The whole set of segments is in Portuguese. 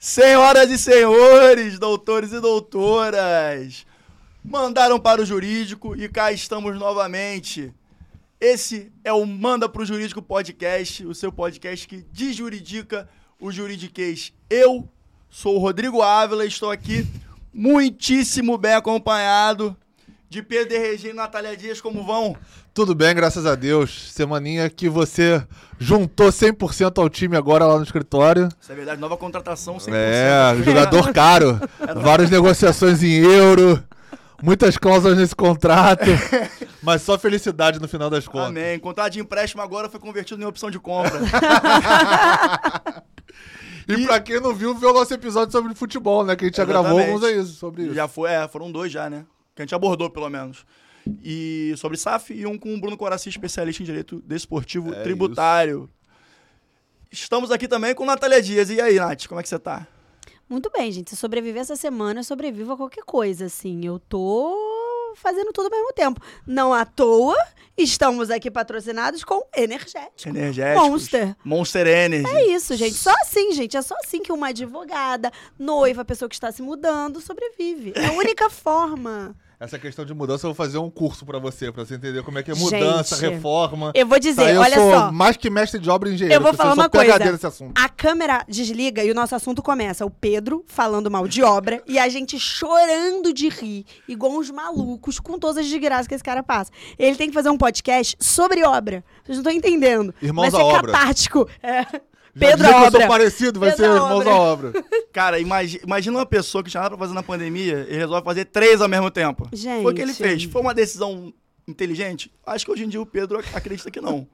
Senhoras e senhores, doutores e doutoras, mandaram para o jurídico e cá estamos novamente. Esse é o Manda para o Jurídico Podcast, o seu podcast que desjuridica o juridiquês. Eu sou o Rodrigo Ávila e estou aqui muitíssimo bem acompanhado de Pedro e Regina e Natália Dias. Como vão? Tudo bem, graças a Deus. Semaninha que você juntou 100% ao time agora lá no escritório. Isso é verdade, nova contratação 100%. É, jogador caro. Várias negociações em euro. Muitas cláusulas nesse contrato. Mas só felicidade no final das contas. Amém. Contrato de empréstimo agora foi convertido em opção de compra. E, pra quem não viu, viu o nosso episódio sobre futebol, né? Que a gente já gravou alguns aí sobre isso. Já foi, é, foram dois já, né? Que a gente abordou, pelo menos. E sobre SAF e um com o Bruno Coraci, especialista em direito desportivo É tributário. Estamos aqui também com Natália Dias. E aí, Nath, como é que você tá? Muito bem, gente. Se sobreviver essa semana, eu sobrevivo a qualquer coisa, assim. Eu tô fazendo tudo ao mesmo tempo. Não à toa, estamos aqui patrocinados com Energético. Energéticos. Monster. Monster Energy. É isso, gente. Só assim, gente. É só assim que uma advogada, noiva, pessoa que está se mudando, sobrevive. É a única forma. Essa questão de mudança, eu vou fazer um curso pra você, pra você entender como é que é mudança, Gente, reforma. Eu vou dizer, Tá, eu olha sou só. mais que mestre de obra engenheiro. Eu vou falar sou uma coisa. A câmera desliga e o nosso assunto começa. O Pedro falando mal de obra e a gente chorando de rir, igual uns malucos, com todas as desgraças que esse cara passa. Ele tem que fazer um podcast sobre obra. Vocês não estão entendendo. Irmãos Vai ser obra. catártico. É. Pedro dizia que eu Obra. sou parecido, vai Pedro ser irmãos Obra. à obra. Cara, imagi- imagina uma pessoa que tinha nada pra fazer na pandemia e resolve fazer três ao mesmo tempo. Gente. Foi o que ele fez. Foi uma decisão inteligente? Acho que hoje em dia o Pedro ac- acredita que não.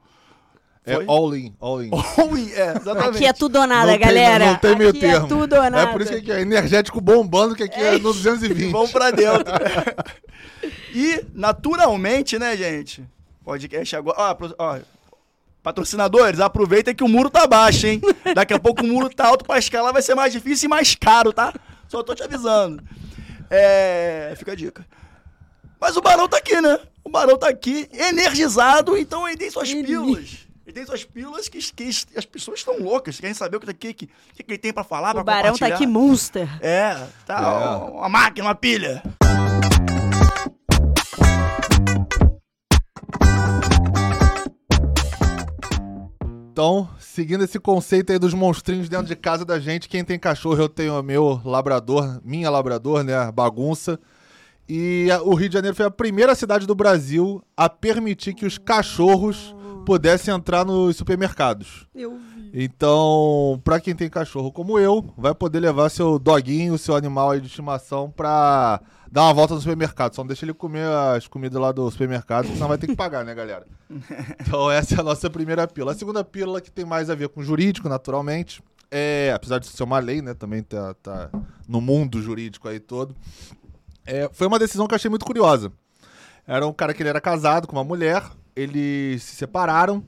É Foi? all in, all in. Ruim, é, exatamente. Aqui é tudo ou nada, Não tem- galera. não tem meio Aqui termo. é tudo ou nada. É por isso que aqui é energético bombando, que aqui é, no 220. Vamos pra dentro. e, naturalmente, né, gente? Podcast agora. Ó, ó, patrocinadores, aproveita que o muro tá baixo, hein? Daqui a pouco o muro tá alto pra escalar, vai ser mais difícil e mais caro, tá? Só tô te avisando. É. Fica a dica. Mas o Barão tá aqui, né? O Barão tá aqui, energizado, então ele tem suas Ele- pílulas. Ele tem suas pílulas que, que as pessoas estão loucas, querem saber o que, que, que, que ele tem pra falar, pra O Barão tá aqui monster. É, tá É. uma máquina, uma pilha. Então, seguindo esse conceito aí dos monstrinhos dentro de casa da gente, quem tem cachorro, eu tenho o meu labrador, minha labrador, né? Bagunça. E o Rio de Janeiro foi a primeira cidade do Brasil a permitir que os cachorros pudessem entrar nos supermercados. Eu vi. Então, pra quem tem cachorro como eu, vai poder levar seu doguinho, seu animal aí de estimação pra dar uma volta no supermercado. Só não deixa ele comer as comidas lá do supermercado, senão vai ter que pagar, né, galera? Então, essa é a nossa primeira pílula. A segunda pílula, que tem mais a ver com jurídico, naturalmente, é, apesar de ser uma lei, né, também tá, tá no mundo jurídico aí todo, é, foi uma decisão que eu achei muito curiosa. Era um cara que ele era casado com uma mulher, eles se separaram,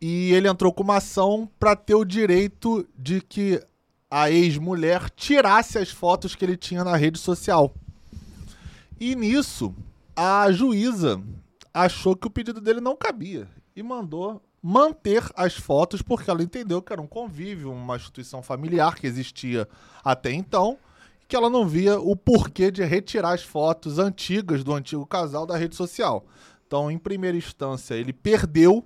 e ele entrou com uma ação para ter o direito de que a ex-mulher tirasse as fotos que ele tinha na rede social. E nisso, a juíza achou que o pedido dele não cabia e mandou manter as fotos porque ela entendeu que era um convívio, uma instituição familiar que existia até então, que ela não via o porquê de retirar as fotos antigas do antigo casal da rede social. Então, em primeira instância, ele perdeu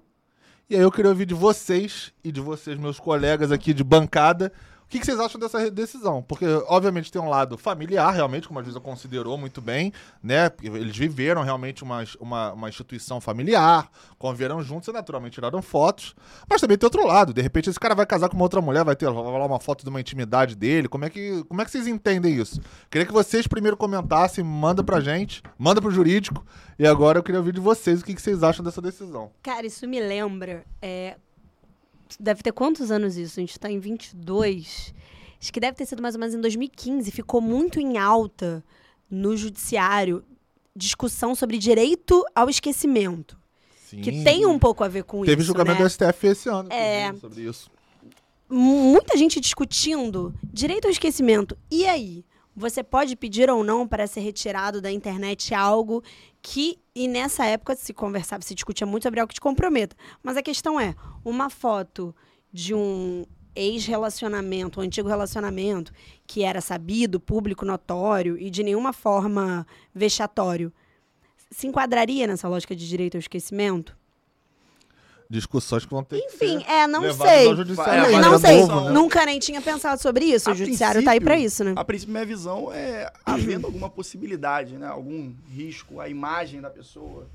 e aí eu queria ouvir de vocês e de vocês, meus colegas aqui de bancada, que, que vocês acham dessa decisão? Porque, obviamente, tem um lado familiar, realmente, como a juíza considerou muito bem, né? Eles viveram realmente uma, uma, uma instituição familiar, conviveram juntos e naturalmente tiraram fotos. Mas também tem outro lado. De repente, esse cara vai casar com uma outra mulher, vai ter lá uma foto de uma intimidade dele. Como é que, como é que vocês entendem isso? Queria que vocês primeiro comentassem, manda pra gente, manda pro jurídico. E agora eu queria ouvir de vocês o que, que vocês acham dessa decisão. Cara, isso me lembra. é, Deve ter quantos anos isso? A gente tá em 22. Acho que deve ter sido mais ou menos em 2015. Ficou muito em alta no judiciário discussão sobre direito ao esquecimento. Que Sim. tem um pouco a ver com Teve isso. julgamento né? do STF esse ano É. sobre isso. muita gente discutindo direito ao esquecimento. E aí? Você pode pedir ou não para ser retirado da internet algo que, e nessa época se conversava, se discutia muito sobre algo que te comprometa. Mas a questão é, uma foto de um ex-relacionamento, o antigo relacionamento, que era sabido, público, notório e de nenhuma forma vexatório, se enquadraria nessa lógica de direito ao esquecimento? Discussões que vão ter Enfim, que ser é, não sei. ao judiciário. É, não, é sei. novo, né? Nunca nem tinha pensado sobre isso. A o judiciário tá aí pra princípio- isso, né? A princípio, minha visão é havendo alguma possibilidade, né? Algum risco, a imagem da pessoa,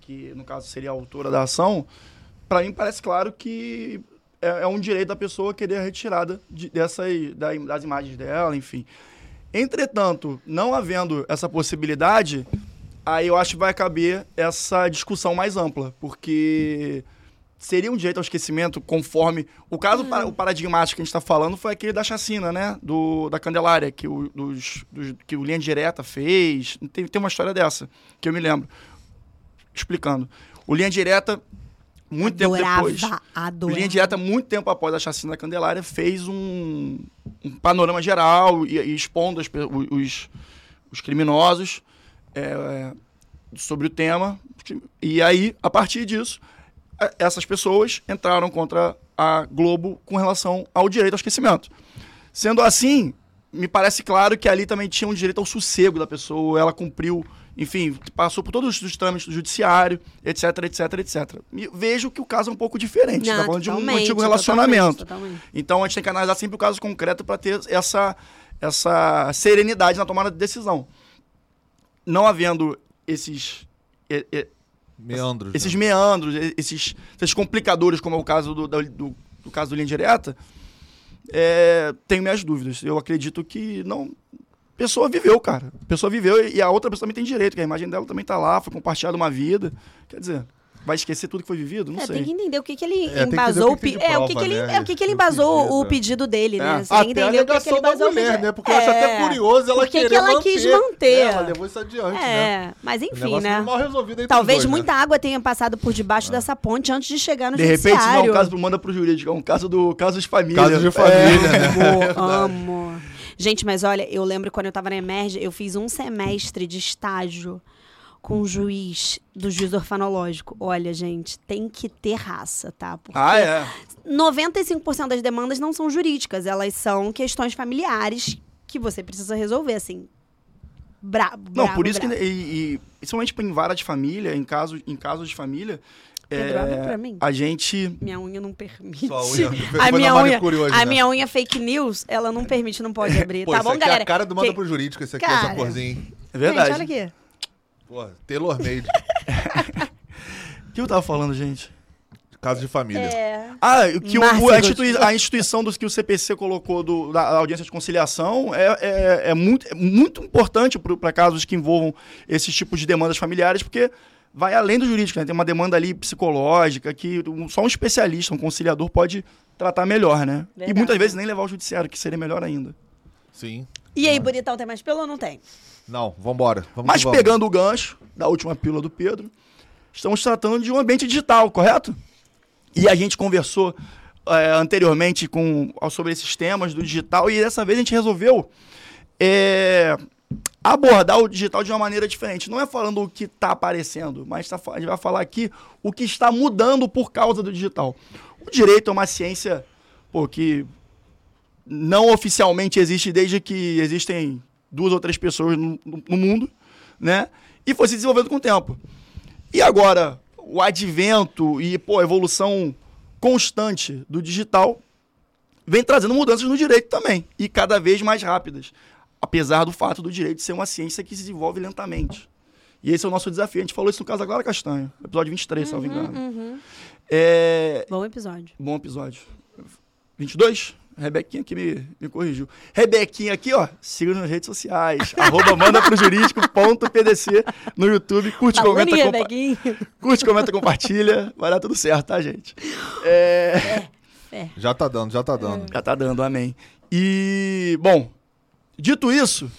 que no caso seria a autora da ação, para mim parece claro que é, é um direito da pessoa querer a retirada de, dessas, das imagens dela, enfim. Entretanto, não havendo essa possibilidade, aí eu acho que vai caber essa discussão mais ampla, porque seria um direito ao esquecimento conforme. O caso Hum. pa- o paradigmático que a gente está falando foi aquele da chacina, né? Do, da Candelária, que o, dos, dos- que o Linha Direta fez. Tem, tem uma história dessa, que eu me lembro. Explicando. O Linha Direta, muito tempo adorava, depois. O adorava. Linha Direta, muito tempo após a chacina da Candelária, fez um, um panorama geral e, e expondo as os, os criminosos é, sobre o tema. E aí, a partir disso, essas pessoas entraram contra a Globo com relação ao direito ao esquecimento. Sendo assim, me parece claro que ali também tinha um direito ao sossego da pessoa, ela cumpriu, enfim, passou por todos os trâmites do judiciário, etc, etc, etc. E vejo que o caso é um pouco diferente, Não, tá falando de um antigo relacionamento. totalmente, totalmente. Então a gente tem que analisar sempre o caso concreto para ter essa, essa serenidade na tomada de decisão. Não havendo esses, Meandros. esses né? meandros, esses, esses complicadores, como é o caso do, da- do, do caso do Linha Direta, é, tenho minhas dúvidas. Eu acredito que não. Pessoa viveu, cara. Pessoa viveu e a outra pessoa também tem direito, que a imagem dela também tá lá, foi compartilhada uma vida. Quer dizer, vai esquecer tudo que foi vivido? Não É, sei. tem que entender o que, que ele É, que embasou. o que de é, o que, que ele, né? é o que, que ele que embasou o pedido dele, né? É. Você tem que entender o que, que ele embasou o mulher, pedido. né? Porque eu acho até É. curioso ela Por que que querer ela manter. quis manter? É, ela levou isso adiante, né? É, mas enfim, né? mal resolvido entre Talvez dois, muita né? água tenha passado por debaixo dessa ponte antes de chegar no De repente, isso não é judiciário. um caso manda pro jurídico, é um caso do caso de família. Caso de família, né? Amo, amo. Gente, mas olha, eu lembro quando eu tava na Emerge, eu fiz um semestre de estágio com o juiz do juiz orfanológico. Olha, gente, tem que ter raça, tá? Porque Ah, é. 95% das demandas não são jurídicas, elas são questões familiares que você precisa resolver, assim. Brabo, Não, por isso que, brabo. e, e, principalmente em vara de família, em casos, em casos de família, Pedro, abre é, pra mim. a gente Minha unha não permite. Sua unha. A minha unha, hoje, a né? minha unha fake news, ela não permite, não pode abrir. Pô, tá bom, galera? é a cara do manda Que- pro jurídico, esse aqui, Cara. essa corzinha. É verdade. Gente, olha aqui. Pô, tailor made. O que eu tava falando, gente? Caso de família. É. Ah, que o- a, institui- a instituição dos que o CPC colocou do, da audiência de conciliação é, é, é muito, é muito importante para casos que envolvam esses tipos de demandas familiares, porque vai além do jurídico, né? Tem uma demanda ali psicológica que um- só um especialista, um conciliador pode tratar melhor, né? E Verdade. muitas vezes nem levar ao judiciário, que seria melhor ainda. Sim. E aí, bonitão, tem mais pelo ou não tem? Não, vambora. Vamos Mas vamos. pegando o gancho da última pílula do Pedro, estamos tratando de um ambiente digital, correto? E a gente conversou é, anteriormente com, sobre esses temas do digital e dessa vez a gente resolveu é, abordar o digital de uma maneira diferente. Não é falando o que está aparecendo, mas tá, a gente vai falar aqui o que está mudando por causa do digital. O direito é uma ciência pô, que não oficialmente existe desde que existem duas ou três pessoas no, no- mundo, né? E foi se desenvolvendo com o tempo. E agora, o advento e pô, a evolução constante do digital vem trazendo mudanças no direito também, e cada vez mais rápidas. Apesar do fato do direito ser uma ciência que se desenvolve lentamente. E esse é o nosso desafio. A gente falou isso no caso agora, Castanho, episódio 23, se não me engano. Uhum. É, Bom episódio. Bom episódio. 22? Rebequinha que me, me corrigiu. Rebequinha aqui, ó. Siga nas redes sociais. arroba manda pro jurídico.pdc no YouTube. Curte, comenta, Baluninha, compa Beguinho. curte, comenta, compartilha. Vai dar tudo certo, tá, gente? É, Já tá dando, já tá dando. já tá dando, amém. E, bom, dito isso,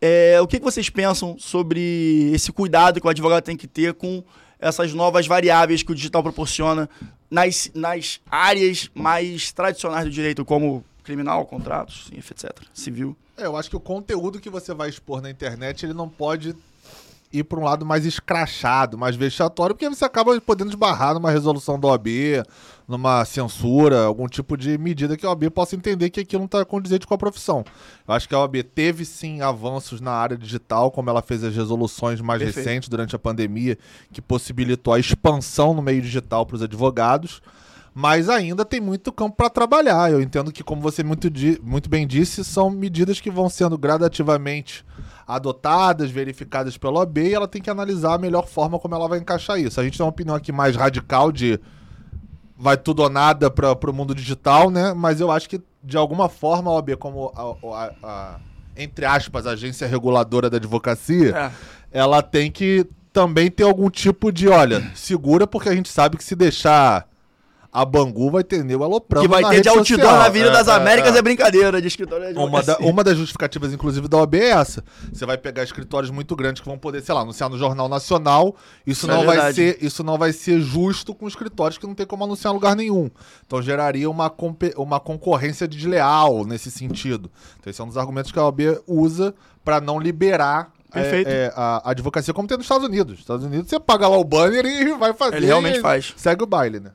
é, o que, que vocês pensam sobre esse cuidado que o advogado tem que ter com essas novas variáveis que o digital proporciona nas, nas áreas mais tradicionais do direito, como criminal, contratos, etc., civil? É, eu acho que o conteúdo que você vai expor na internet, ele não pode ir para um lado mais escrachado, mais vexatório, porque você acaba podendo esbarrar numa resolução da OAB, numa censura, algum tipo de medida que a OAB possa entender que aquilo não está condizente com a profissão. Eu acho que a OAB teve sim avanços na área digital, como ela fez as resoluções mais Perfeito. recentes durante a pandemia, que possibilitou a expansão no meio digital para os advogados mas ainda tem muito campo para trabalhar. Eu entendo que, como você muito, muito bem disse, são medidas que vão sendo gradativamente adotadas, verificadas pela OAB e ela tem que analisar a melhor forma como ela vai encaixar isso. A gente tem uma opinião aqui mais radical de vai tudo ou nada para o mundo digital, né? Mas eu acho que, de alguma forma, a OAB, como a, a- a- entre aspas, agência reguladora da advocacia, É. ela tem que também ter algum tipo de, olha, segura, porque a gente sabe que se deixar a Bangu vai ter nego aloprando Que vai ter de outdoor social. na Avenida É, das é, Américas é. é, brincadeira de escritório de Uma, da- uma das justificativas, inclusive, da OAB é essa. Você vai pegar escritórios muito grandes que vão poder, sei lá, anunciar no Jornal Nacional. Isso, Isso é não, vai ser, isso não vai ser justo com escritórios que não tem como anunciar em lugar nenhum. Então geraria uma, uma concorrência desleal nesse sentido. Então esse é um dos argumentos que a OAB usa para não liberar é, Perfeito. é, a, a advocacia como tem nos Estados Unidos. Nos Estados Unidos você paga lá o banner e vai fazer. Ele realmente faz. Segue o baile, né?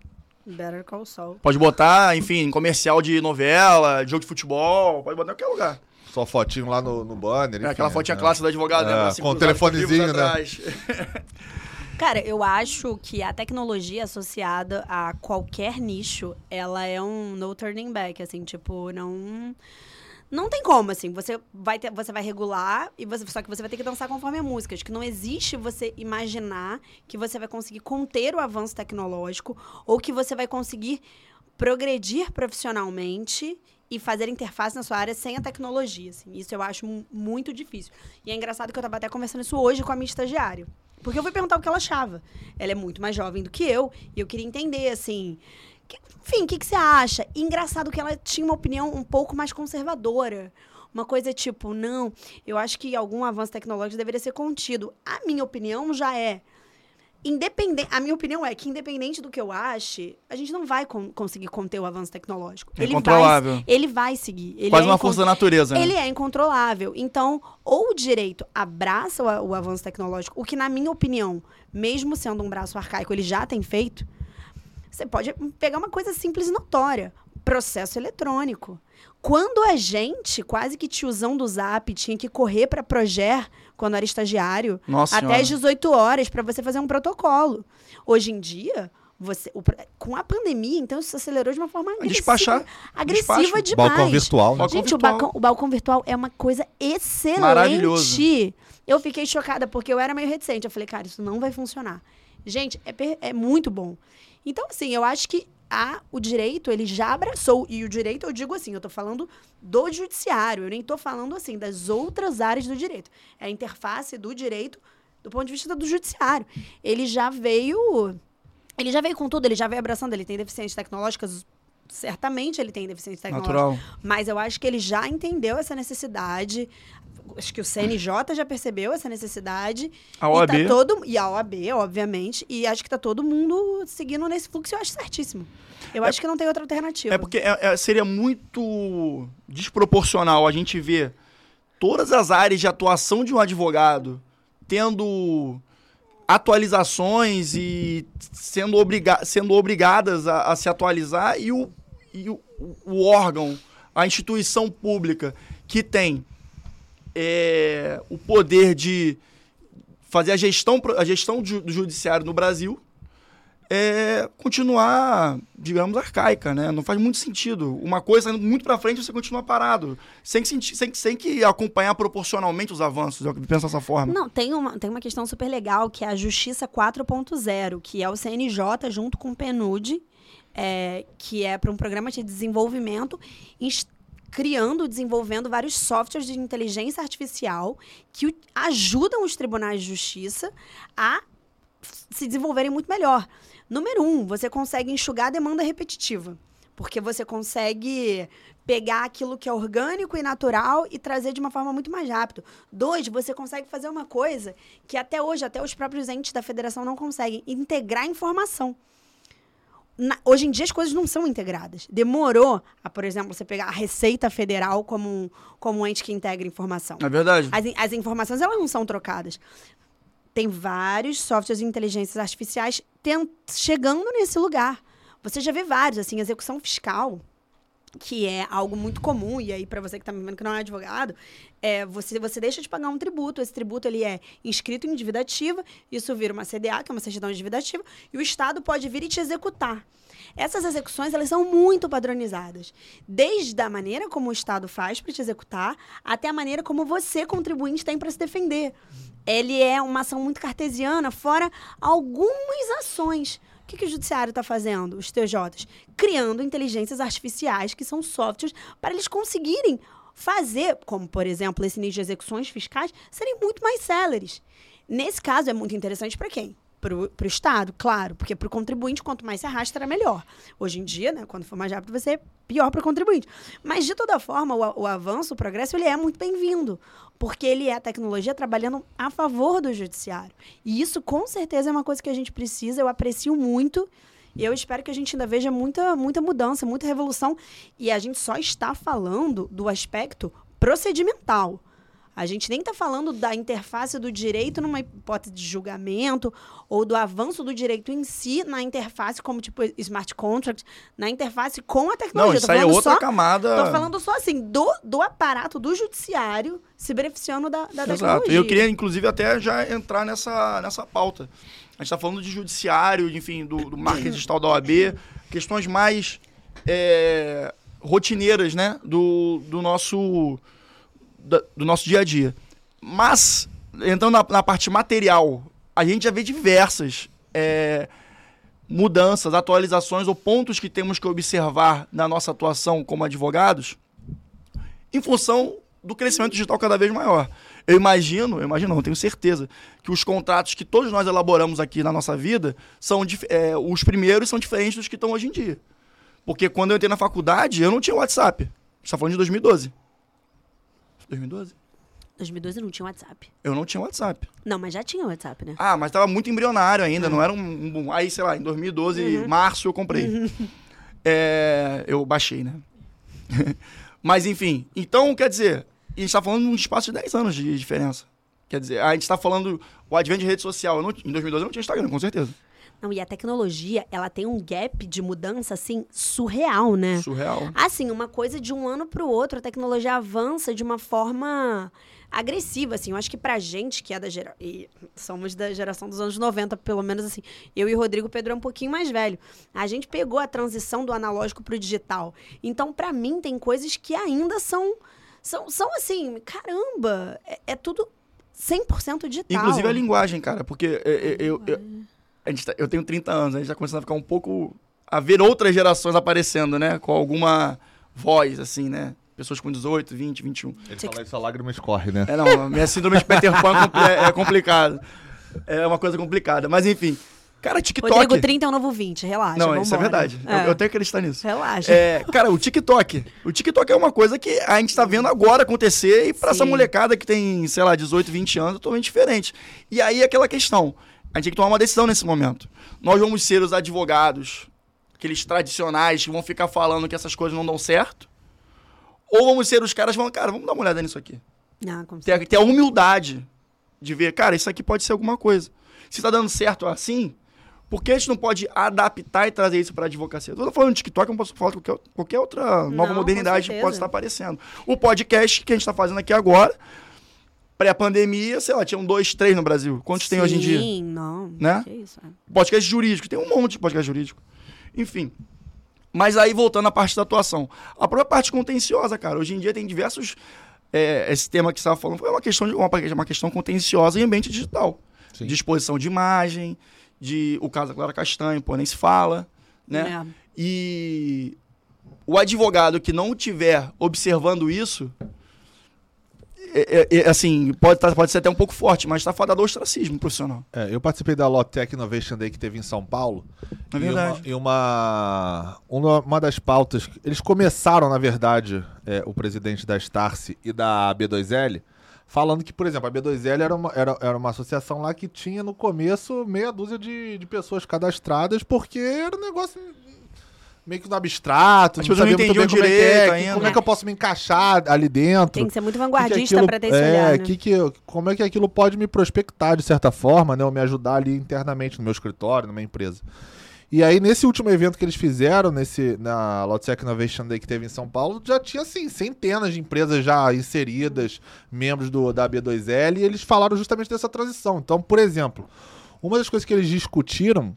Better Call Saul. Pode botar, enfim, comercial de novela, de jogo de futebol, pode botar em qualquer lugar. Só fotinho lá no, no banner. É enfim, aquela fotinha né? clássica do advogado, É, né? Assim, com o telefonezinho, né? Cara, eu acho que a tecnologia associada a qualquer nicho, ela é um no turning back, assim, tipo, não não tem como, assim, você vai ter, você vai regular e você só que você vai ter que dançar conforme a música. Acho que não existe você imaginar que você vai conseguir conter o avanço tecnológico ou que você vai conseguir progredir profissionalmente e fazer interface na sua área sem a tecnologia, assim. Isso eu acho mu- muito difícil. E é engraçado que eu tava até conversando isso hoje com a minha estagiária. Porque eu fui perguntar o que ela achava. Ela é muito mais jovem do que eu, e eu queria entender, assim. Que- enfim, o que, que você acha? E engraçado que ela tinha uma opinião um pouco mais conservadora. Uma coisa tipo, não, eu acho que algum avanço tecnológico deveria ser contido. A minha opinião já é. Independente, a minha opinião é que, independente do que eu ache, a gente não vai con- conseguir conter o avanço tecnológico. É ele, incontrolável. vai, ele vai seguir. Ele Quase é uma força da natureza, né? ele é incontrolável. Então, ou o direito abraça o, o avanço tecnológico, o que, na minha opinião, mesmo sendo um braço arcaico, ele já tem feito. Você pode pegar uma coisa simples e notória: processo eletrônico. Quando a gente, quase que tiozão do Zap, tinha que correr para Proger quando era estagiário, Nossa até Senhora. às 18 horas para você fazer um protocolo. Hoje em dia, você, o com a pandemia, então isso acelerou de uma forma agressiva, despachar. agressiva Despacho. demais. Balcão virtual, né? Balcão Gente, o balcão, o balcão virtual é uma coisa excelente. Maravilhoso. Eu fiquei chocada porque eu era meio reticente. Eu falei, cara, isso não vai funcionar. Gente, é, é muito bom. Então, assim, eu acho que a, o direito, ele já abraçou. E o direito, eu digo assim, eu tô falando do judiciário. Eu nem tô falando, assim, das outras áreas do direito. É a interface do direito do ponto de vista do judiciário. Ele já veio... Ele já veio com tudo, ele já veio abraçando. Ele tem deficiências tecnológicas... Certamente ele tem deficiências tecnológicas. Natural. Mas eu acho que ele já entendeu essa necessidade. Acho que o CNJ já percebeu essa necessidade. A E, OAB. tá todo, e a OAB, obviamente. E acho que tá todo mundo seguindo nesse fluxo. Eu acho certíssimo. Eu acho que não tem outra alternativa. É porque é- é- seria muito desproporcional a gente ver todas as áreas de atuação de um advogado tendo atualizações e sendo, obriga sendo obrigadas a, a se atualizar e, o, e o, o órgão, a instituição pública que tem é, o poder de fazer a gestão, a gestão do judiciário no Brasil é continuar, digamos, arcaica, né? Não faz muito sentido. Uma coisa indo muito pra frente você continua parado, sem que, sem, sem que acompanhar proporcionalmente os avanços. Eu penso dessa forma. Não, tem uma, tem uma questão super legal, que é a Justiça 4.0, que é o CNJ junto com o PNUD, é, que é para um programa de desenvolvimento, ins- criando, desenvolvendo vários softwares de inteligência artificial que ajudam os tribunais de justiça a se desenvolverem muito melhor. Número um, você consegue enxugar a demanda repetitiva. Porque você consegue pegar aquilo que é orgânico e natural e trazer de uma forma muito mais rápida. Dois, você consegue fazer uma coisa que até hoje, até os próprios entes da federação não conseguem, integrar informação. Na- hoje em dia as coisas não são integradas. Demorou a, por exemplo, você pegar a Receita Federal como um, como um ente que integra informação. É verdade. As, as informações elas não são trocadas. tem vários softwares de inteligências artificiais tent- chegando nesse lugar. Você já vê vários, assim, execução fiscal, que é algo muito comum, e aí para você que está me vendo que não é advogado, é, você, você deixa de pagar um tributo, esse tributo ele é inscrito em dívida ativa, isso vira uma CDA, que é uma certidão de dívida ativa, e o Estado pode vir e te executar. Essas execuções, elas são muito padronizadas. Desde a maneira como o Estado faz para te executar, até a maneira como você, contribuinte, tem para se defender. Ele é uma ação muito cartesiana, fora algumas ações. O que, que o judiciário está fazendo, os TJs? Criando inteligências artificiais, que são softwares, para eles conseguirem fazer, como por exemplo esse nicho de execuções fiscais, serem muito mais céleres. Nesse caso, é muito interessante para quem? Para o Estado, claro, porque para o contribuinte, quanto mais se arrasta, era melhor. Hoje em dia, né, quando for mais rápido, vai ser pior para o contribuinte. Mas, de toda forma, o, o avanço, o progresso, ele é muito bem-vindo, porque ele é a tecnologia trabalhando a favor do judiciário. E isso, com certeza, é uma coisa que a gente precisa, eu aprecio muito. E eu espero que a gente ainda veja muita, muita mudança, muita revolução. E a gente só está falando do aspecto procedimental. A gente nem está falando da interface do direito numa hipótese de julgamento ou do avanço do direito em si na interface, como tipo smart contract, na interface com a Não, tecnologia. isso Tô aí é outra só- camada. Tô falando só assim, do, do aparato do judiciário se beneficiando da, da Exato. tecnologia. Eu queria, inclusive, até já entrar nessa, nessa pauta. A gente está falando de judiciário, enfim, do, do marketing digital da OAB, questões mais é, rotineiras, né, do, do, nosso, da- do nosso dia a dia. Mas, entrando na, na parte material, a gente já vê diversas é, mudanças, atualizações ou pontos que temos que observar na nossa atuação como advogados em função do crescimento digital cada vez maior. Eu imagino, eu imagino, não, tenho certeza, que os contratos que todos nós elaboramos aqui na nossa vida são é, os primeiros são diferentes dos que estão hoje em dia. Porque quando eu entrei na faculdade, eu não tinha WhatsApp. Está falando de 2012. 2012? 2012 não tinha WhatsApp. Eu não tinha WhatsApp. Não, mas já tinha WhatsApp, né? Ah, mas estava muito embrionário ainda, não era um, um boom. Aí, sei lá, em 2012, março, eu comprei. É, eu baixei, né? mas, enfim. Então, quer dizer, a gente está falando de um espaço de 10 anos de diferença. Quer dizer, a gente está falando o advento de rede social. Não- em 2012 eu não tinha Instagram, com certeza. Não, e a tecnologia, ela tem um gap de mudança, assim, surreal, né? Surreal. Assim, uma coisa de um ano para o outro, a tecnologia avança de uma forma agressiva, assim. Eu acho que pra gente, que é da geração... E somos da geração dos anos 90, pelo menos, assim. Eu e o Rodrigo Pedro é um pouquinho mais velho. A gente pegou a transição do analógico pro digital. Então, pra mim, tem coisas que ainda são... São, são assim, caramba, é, é tudo 100% digital. Inclusive a linguagem, cara, porque é, é, eu, eu, a gente tá- eu tenho 30 anos, a gente tá começando a ficar um pouco. a ver outras gerações aparecendo, né? Com alguma voz, assim, né? Pessoas com 18, 20, 21. Ele fala isso, a lágrima escorre, né? É, não, a minha síndrome de Peter Pan é é, complicado. É uma coisa complicada. Mas enfim, cara, TikTok. Rodrigo 30 é o novo 20, relaxa. não, isso é verdade. Eu, É. eu tenho que acreditar nisso. Relaxa. É, cara, o TikTok. O TikTok é uma coisa que a gente tá vendo agora acontecer e pra essa Sim. molecada que tem, sei lá, 18, 20 anos, é totalmente diferente. E aí aquela questão, a gente tem que tomar uma decisão nesse momento. Nós vamos ser os advogados, aqueles tradicionais que vão ficar falando que essas coisas não dão certo? Ou vamos ser os caras que vão, cara, vamos dar uma olhada nisso aqui. Não, como Ter, ter a humildade de ver, cara, isso aqui pode ser alguma coisa. Se tá dando certo assim, por que a gente não pode adaptar e trazer isso para a advocacia? Eu tô falando de TikTok, eu não posso falar de qualquer, qualquer outra nova Não, modernidade que possa estar aparecendo. O podcast que a gente está fazendo aqui agora, pré-pandemia, sei lá, tinham dois, três no Brasil. Quantos tem hoje em dia? Sim, não. Né? Que isso, é. Podcast jurídico, tem um monte de podcast jurídico. Enfim. Mas aí, voltando à parte da atuação. A própria parte contenciosa, cara. Hoje em dia tem diversos. é, esse tema que você estava falando foi uma questão, de, uma, uma questão contenciosa em ambiente digital. Sim. De exposição de imagem, de o caso da Clara Castanho, pô, nem se fala, né? É. E o advogado que não estiver observando isso, é, é- é, assim, pode, tá- pode ser até um pouco forte, mas está fadado ao ostracismo profissional. É, eu participei da Lotec Innovation Day que teve em São Paulo. É verdade. E uma, e uma, uma, uma das pautas. Eles começaram, na verdade, é, o presidente da Starce e da B2L, falando que, por exemplo, a B2L era uma, era, era uma associação lá que tinha no começo meia dúzia de, de pessoas cadastradas, porque era um negócio. Meio que no abstrato, As não pessoas não sabia muito bem como é que direito é, ainda. como é que eu posso me encaixar ali dentro. Tem que ser muito que que vanguardista aquilo- pra ter esse é, olhar, né? que que, como é que aquilo pode me prospectar de certa forma, né? Ou me ajudar ali internamente no meu escritório, numa empresa. E aí, nesse último evento que eles fizeram, nesse, na Lotsec Innovation Day que teve em São Paulo, já tinha, assim, centenas de empresas já inseridas, membros do, da B2L, e eles falaram justamente dessa transição. Então, por exemplo, uma das coisas que eles discutiram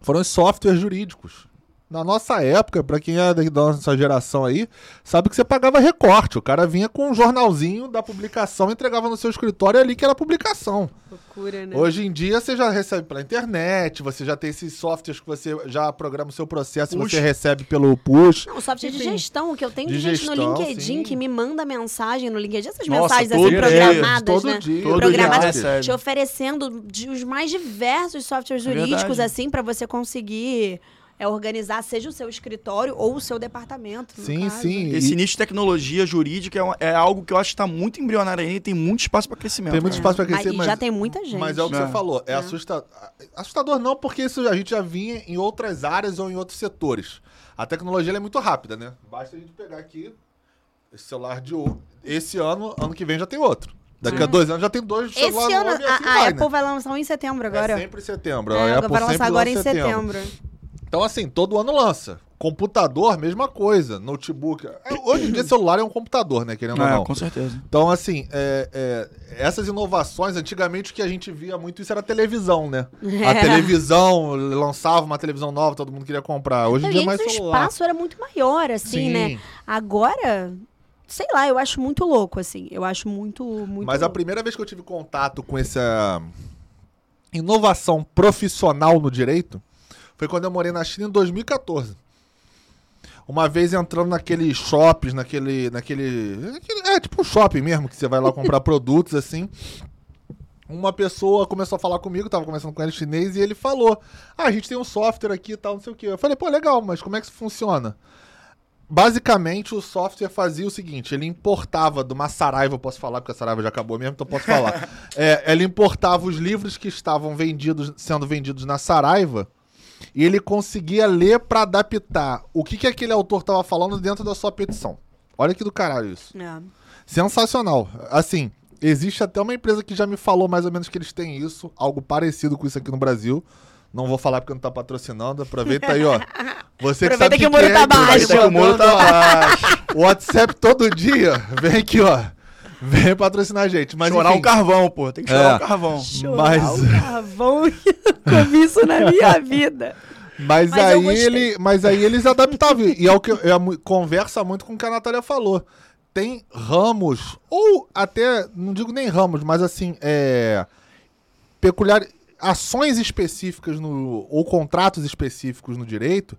foram os softwares jurídicos. Na nossa época, pra quem é da nossa geração aí, sabe que você pagava recorte. O cara vinha com um jornalzinho da publicação, entregava no seu escritório ali que era a publicação. Loucura, né? Hoje em dia você já recebe pela internet, você já tem esses softwares que você já programa o seu processo e Push. você recebe pelo push. Não, software de gestão, que eu tenho de de gente gestão, no LinkedIn sim. que me manda mensagem no LinkedIn, essas Nossa, mensagens assim dia, programadas, todo né? dia. Todo programadas, dia te oferecendo de- os mais diversos softwares É jurídicos, assim, pra você conseguir é, organizar, seja o seu escritório ou o seu departamento. Sim, caso. sim. Esse E nicho de tecnologia jurídica é, uma- é algo que eu acho que está muito embrionário ainda e tem muito espaço para crescimento. Tem muito espaço pra Mas- crescer, mas, já tem muita gente. mas é o que É. você falou. É, É. assusta- assustador não, porque isso a gente já vinha em outras áreas ou em outros setores. A tecnologia ela é muito rápida, né? Basta a gente pegar aqui esse celular de o- esse ano, ano que vem já tem outro. Daqui a dois anos já tem dois Esse celulares ano, novos e a, assim a vai, Apple né? vai lançar um em setembro agora. É sempre em setembro. É, a Apple vai lançar agora lança em setembro. Então, assim, todo ano lança. Computador, mesma coisa. Notebook. É, Hoje em dia, celular é um computador, né? Querendo ou É, não. com certeza. Então, assim, é, é, essas inovações, antigamente o que a gente via muito isso era a televisão, né? A É. televisão lançava uma televisão nova, todo mundo queria comprar. Hoje em Não, dia é mais o celular. espaço era muito maior, assim, Sim. né? Agora, sei lá, eu acho muito louco, assim. Eu acho muito, muito Mas a louco. primeira vez que eu tive contato com essa inovação profissional no direito foi quando eu morei na China em 2014. Uma vez entrando naqueles shoppings, naquele, naquele, naquele- É, tipo um shopping mesmo, que você vai lá comprar produtos assim. Uma pessoa começou a falar comigo, tava conversando com ele chinês, e ele falou: Ah, a gente tem um software aqui e tal, não sei o quê. Eu falei, pô, legal, mas como é que isso funciona? Basicamente, o software fazia o seguinte: ele importava de uma Saraiva, eu posso falar, porque a Saraiva já acabou mesmo, então posso falar. É, ele importava os livros que estavam vendidos, sendo vendidos na Saraiva, e ele conseguia ler para adaptar o que, que aquele autor estava falando dentro da sua petição. Olha que do caralho isso. É. Sensacional. Assim, existe até uma empresa que já me falou mais ou menos que eles têm isso, algo parecido com isso aqui no Brasil. Não vou falar porque não tá patrocinando. Aproveita aí, ó. Você que Aproveita sabe que o muro é, tá que vai baixo. Aproveita que o muro tá baixo. WhatsApp todo dia. Vem aqui, ó. Vem patrocinar a gente. Mas, chorar enfim, um carvão, pô. Tem que chorar É. um carvão. Chorar Mas- o carvão, eu comi isso na minha vida. Mas, Mas eu aí ele, mas aí eles adaptavam. e é o que eu- é mu- conversa muito com o que a Natália falou. Tem ramos, ou até, não digo nem ramos, mas assim, é. Peculiar. Ações específicas no, ou contratos específicos no direito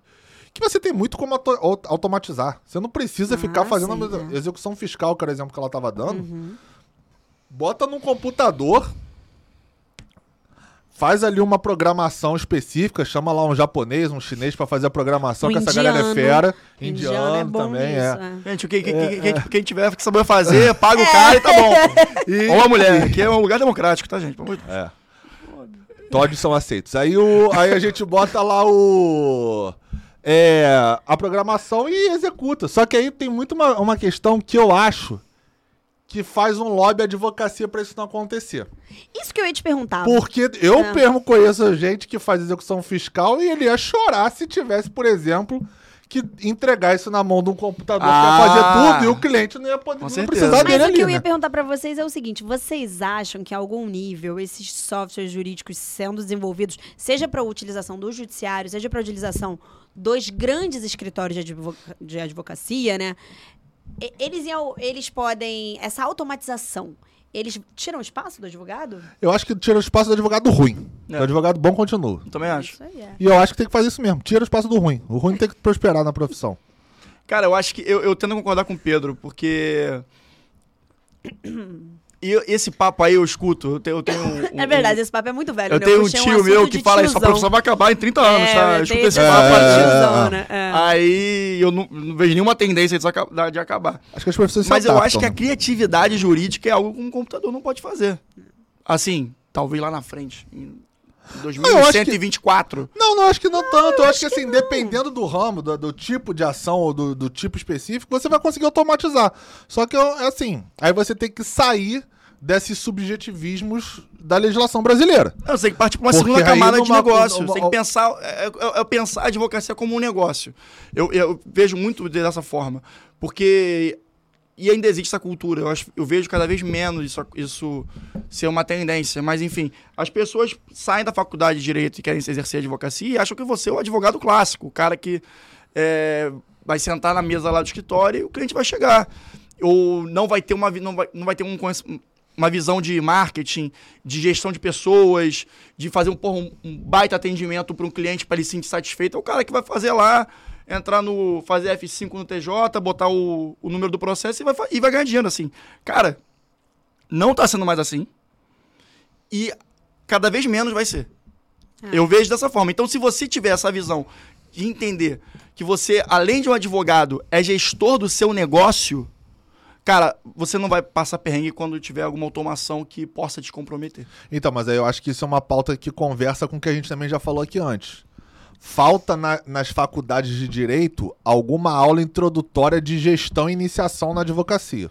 que você tem muito como auto- au- automatizar. Você não precisa Ah, ficar fazendo sim, a é. execução fiscal, que era o exemplo que ela estava dando. Uhum. Bota num computador, faz ali uma programação específica, chama lá um japonês, um chinês pra fazer a programação, Um que essa galera é indiano. fera. Indiano Indiano, é também nisso, é. é. Gente, quem, quem, quem, quem, quem tiver que saber fazer, paga o cara e tá bom. E- Ou uma mulher, que é um lugar democrático, tá, gente? Pelo amor de Deus. É. Todos são aceitos. Aí, o, aí a gente bota lá o. É, a programação e executa. Só que aí tem muito uma, uma questão que eu acho que faz um lobby à advocacia pra isso não acontecer. Isso que eu ia te perguntar. Porque eu É. mesmo conheço gente que faz execução fiscal e ele ia chorar se tivesse, por exemplo, que entregar isso na mão de um computador que ia Ah. fazer tudo e o cliente não ia poder não certeza. precisar Mas dele o ali. que eu né? ia perguntar pra vocês é o seguinte: vocês acham que a algum nível esses softwares jurídicos sendo desenvolvidos, seja para utilização do judiciário, seja para utilização dos grandes escritórios de, advoca- de advocacia, né? Eles, iam- eles podem. Essa automatização, eles tiram espaço do advogado? Eu acho que tira o espaço do advogado ruim. É. O advogado bom continua. Eu também acho. Isso aí é. E eu acho que tem que fazer isso mesmo. Tira o espaço do ruim. O ruim tem que prosperar na profissão. Cara, eu acho que eu, eu tendo a concordar com o Pedro, porque. E eu- esse papo aí eu escuto. Eu tenho, eu tenho um- É verdade, esse papo é muito velho. Eu né? tenho um puxei tio assunto meu que fala isso, a profissão vai acabar em 30 anos, É, tá? Eu escuto esse papo É, é, é. né? É. Aí eu não, não vejo nenhuma tendência de acabar. Acho que as profissões Mas eu adaptam, acho que a criatividade jurídica é algo que um computador não pode fazer. Assim, talvez lá na frente. em eu acho que- 2124. Não, não, acho que não tanto. Eu acho que assim, dependendo do ramo, do, do tipo de ação ou do, do tipo específico, você vai conseguir automatizar. Só que é assim, aí você tem que sair desses subjetivismos da legislação brasileira. Não, Você tem que partir para uma Porque segunda camada de negócio. numa- Você tem que pensar, é, é- é pensar a advocacia como um negócio. Eu, eu vejo muito dessa forma. Porque. E ainda existe essa cultura. Eu, acho, eu vejo cada vez menos isso, isso ser uma tendência. Mas, enfim, as pessoas saem da faculdade de Direito e querem exercer a advocacia e acham que você é o advogado clássico, o cara que é, vai sentar na mesa lá do escritório e o cliente vai chegar. Ou não vai ter uma, não vai, não vai ter um, uma visão de marketing, de gestão de pessoas, de fazer um, porra, um, um baita atendimento para um cliente para ele se sentir satisfeito. É o cara que vai fazer lá, entrar no. fazer F5 no TJ, botar o, o número do processo e vai, e vai ganhar dinheiro assim. Cara, não tá sendo mais assim. E cada vez menos vai ser. É. Eu vejo dessa forma. Então, se você tiver essa visão de entender que você, além de um advogado, é gestor do seu negócio, cara, você não vai passar perrengue quando tiver alguma automação que possa te comprometer. Então, mas aí eu acho que isso é uma pauta que conversa com o que a gente também já falou aqui antes. Falta na- nas faculdades de direito alguma aula introdutória de gestão e iniciação na advocacia.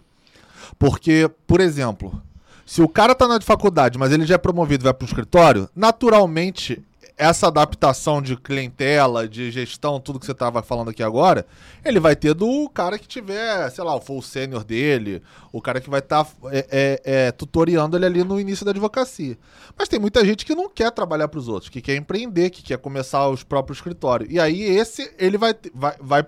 Porque, por exemplo, se o cara tá na faculdade, mas ele já é promovido e vai pro escritório, naturalmente essa adaptação de clientela, de gestão, tudo que você tava falando aqui agora, ele vai ter do cara que tiver, sei lá, for o sênior dele, o cara que vai estar tutoriando ele ali no início da advocacia. Mas tem muita gente que não quer trabalhar para os outros, que quer empreender, que quer começar os próprios escritórios. E aí esse, ele vai, vai, vai,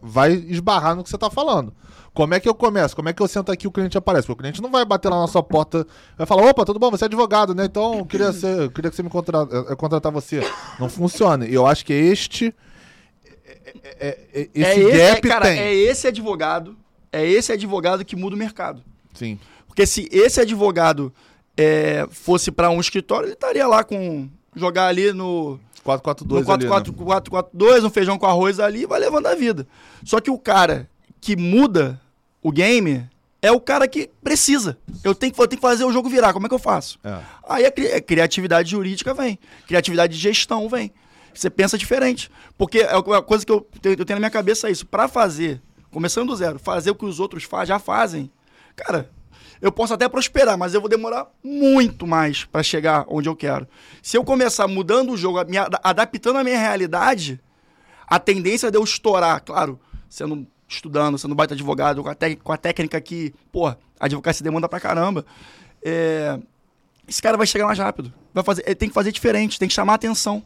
vai- esbarrar no que você tá falando. Como é que eu começo? Como é que eu sento aqui e o cliente aparece? Porque o cliente não vai bater lá na sua porta vai falar, opa, tudo bom, você é advogado, né? Então eu queria, ser, eu queria que você me contra, eh, contratar você. Não funciona. E eu acho que este... é- é- é- esse é gap é, cara, tem. é esse advogado, é esse advogado que muda o mercado. Sim. Porque se esse advogado é, fosse para um escritório, ele estaria lá com jogar ali no 442 no ali, né? 442, um feijão com arroz ali, vai levando a vida. Só que o cara que muda o game é o cara que precisa. Eu tenho que, eu tenho que fazer o jogo virar. Como é que eu faço? É. Aí a, cri- a criatividade jurídica vem. Criatividade de gestão vem. Você pensa diferente. Porque é uma coisa que eu tenho, eu tenho na minha cabeça é isso. Para fazer, começando do zero, fazer o que os outros fa já fazem, cara, eu posso até prosperar, mas eu vou demorar muito mais para chegar onde eu quero. Se eu começar mudando o jogo, me ad- adaptando a minha realidade, a tendência de eu estourar, claro, sendo estudando, sendo baita advogado, com a, com a técnica que, pô, a advocacia demanda pra caramba, é, esse cara vai chegar mais rápido. Vai fazer, ele tem que fazer diferente, tem que chamar a atenção.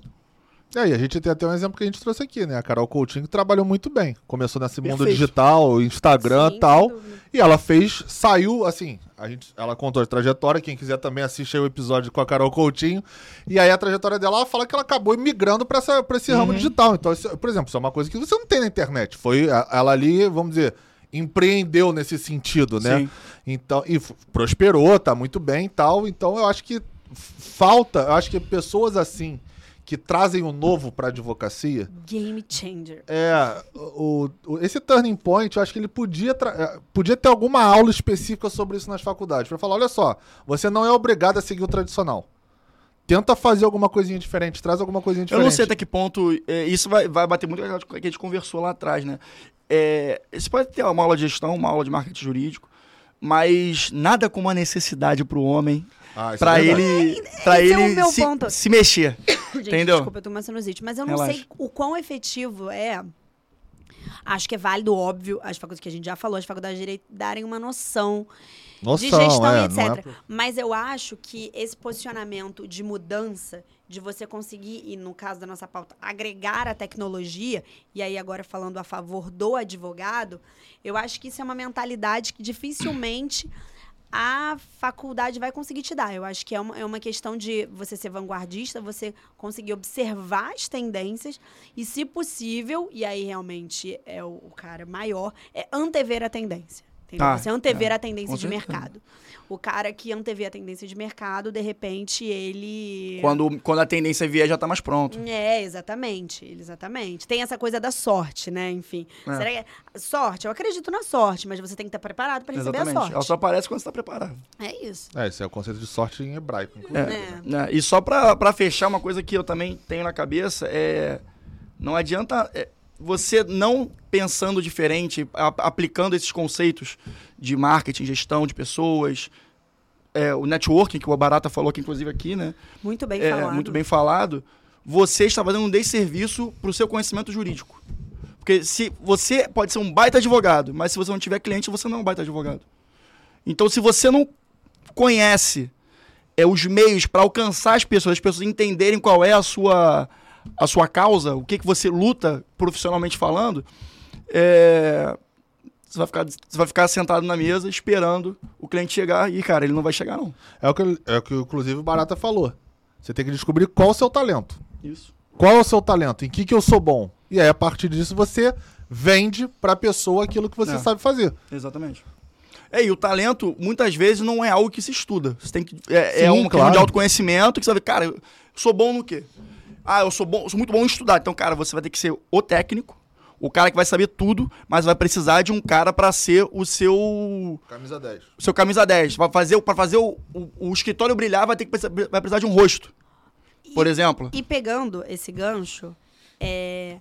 É, e a gente tem até um exemplo que a gente trouxe aqui, né? A Carol Coutinho que trabalhou muito bem. Começou nesse mundo Perfeito. digital, Instagram e tal. dúvida. E ela fez, saiu, assim, a gente, ela contou a trajetória. Quem quiser também assiste aí o episódio com a Carol Coutinho. E aí a trajetória dela, ela fala que ela acabou migrando pra esse ramo Uhum. digital. Então, isso- por exemplo, isso é uma coisa que você não tem na internet. Foi ela ali, vamos dizer, empreendeu nesse sentido, né? Sim. Então, e prosperou, tá muito bem e tal. Então, eu acho que falta, eu acho que pessoas assim que trazem o novo pra advocacia, Game changer. é o, o- esse turning point, eu acho que ele podia eh, podia ter alguma aula específica sobre isso nas faculdades, Pra falar, olha só, você não é obrigado a seguir o tradicional. Tenta fazer alguma coisinha diferente, traz alguma coisinha Eu diferente. não sei até que ponto é, isso vai, vai bater muito com aquilo que a gente conversou lá atrás, né? É, você pode ter uma aula de gestão, uma aula de marketing jurídico, mas nada como a necessidade para o homem, Ah, para é ele, pra esse é o ele meu se, ponto. se mexer. Gente, Entendeu? desculpa, eu tô uma sinusite. Mas eu não Relaxa. sei o quão efetivo é. Acho que é válido, óbvio, as faculdades que a gente já falou, as faculdades de direito darem uma noção Noção, de gestão é, e é etc. pro- Mas eu acho que esse posicionamento de mudança, de você conseguir, e no caso da nossa pauta, agregar a tecnologia, e aí agora falando a favor do advogado, eu acho que isso é uma mentalidade que dificilmente a faculdade vai conseguir te dar. Eu acho que é uma, é uma questão de você ser vanguardista, você conseguir observar as tendências e, se possível, e aí realmente é o, o cara maior, é antever a tendência. Entendeu? Ah, você antever é, a tendência com de certeza. mercado. O cara que antevê a tendência de mercado, de repente, ele. Quando, quando a tendência vier, já tá mais pronto. É, exatamente. Exatamente. Tem essa coisa da sorte, né? Enfim. É. Será que... Sorte, eu acredito na sorte, mas você tem que estar preparado para receber a Exatamente. sorte. Ela só aparece quando você tá preparado. É isso. É, esse é o conceito de sorte em hebraico. inclusive. É, É. né? E só pra, pra fechar, uma coisa que eu também tenho na cabeça é. Não adianta é, você não pensando diferente, aplicando esses conceitos de marketing, gestão de pessoas, é, o networking, que o Barata falou aqui, inclusive, aqui, né? Muito bem É, falado. muito bem falado. Você está fazendo um desserviço pro seu conhecimento jurídico. Porque se você pode ser um baita advogado, mas se você não tiver cliente, você não é um baita advogado. Então, se você não conhece é, os meios para alcançar as pessoas, as pessoas entenderem qual é a sua, a sua causa, o que, que você luta profissionalmente falando, é, você, vai ficar, você vai ficar sentado na mesa esperando o cliente chegar e, cara, ele não vai chegar, não. É o que, é o que inclusive o Barata falou. Você tem que descobrir qual o seu talento. Isso. Qual é o seu talento? Em que, que eu sou bom? E aí, a partir disso, você vende pra pessoa aquilo que você É. sabe fazer. Exatamente. É, e o talento, muitas vezes, não é algo que se estuda. Você tem que. É, é Sim, uma questão claro. de autoconhecimento que você vai cara, eu sou bom no quê? Ah, eu sou bom, eu sou muito bom em estudar. Então, cara, você vai ter que ser o técnico, o cara que vai saber tudo, mas vai precisar de um cara pra ser o seu. Camisa 10. o seu camisa 10. Vai fazer, pra fazer o, o, o escritório brilhar, vai ter que precisar, vai precisar de um rosto. Por exemplo. E pegando esse gancho, é,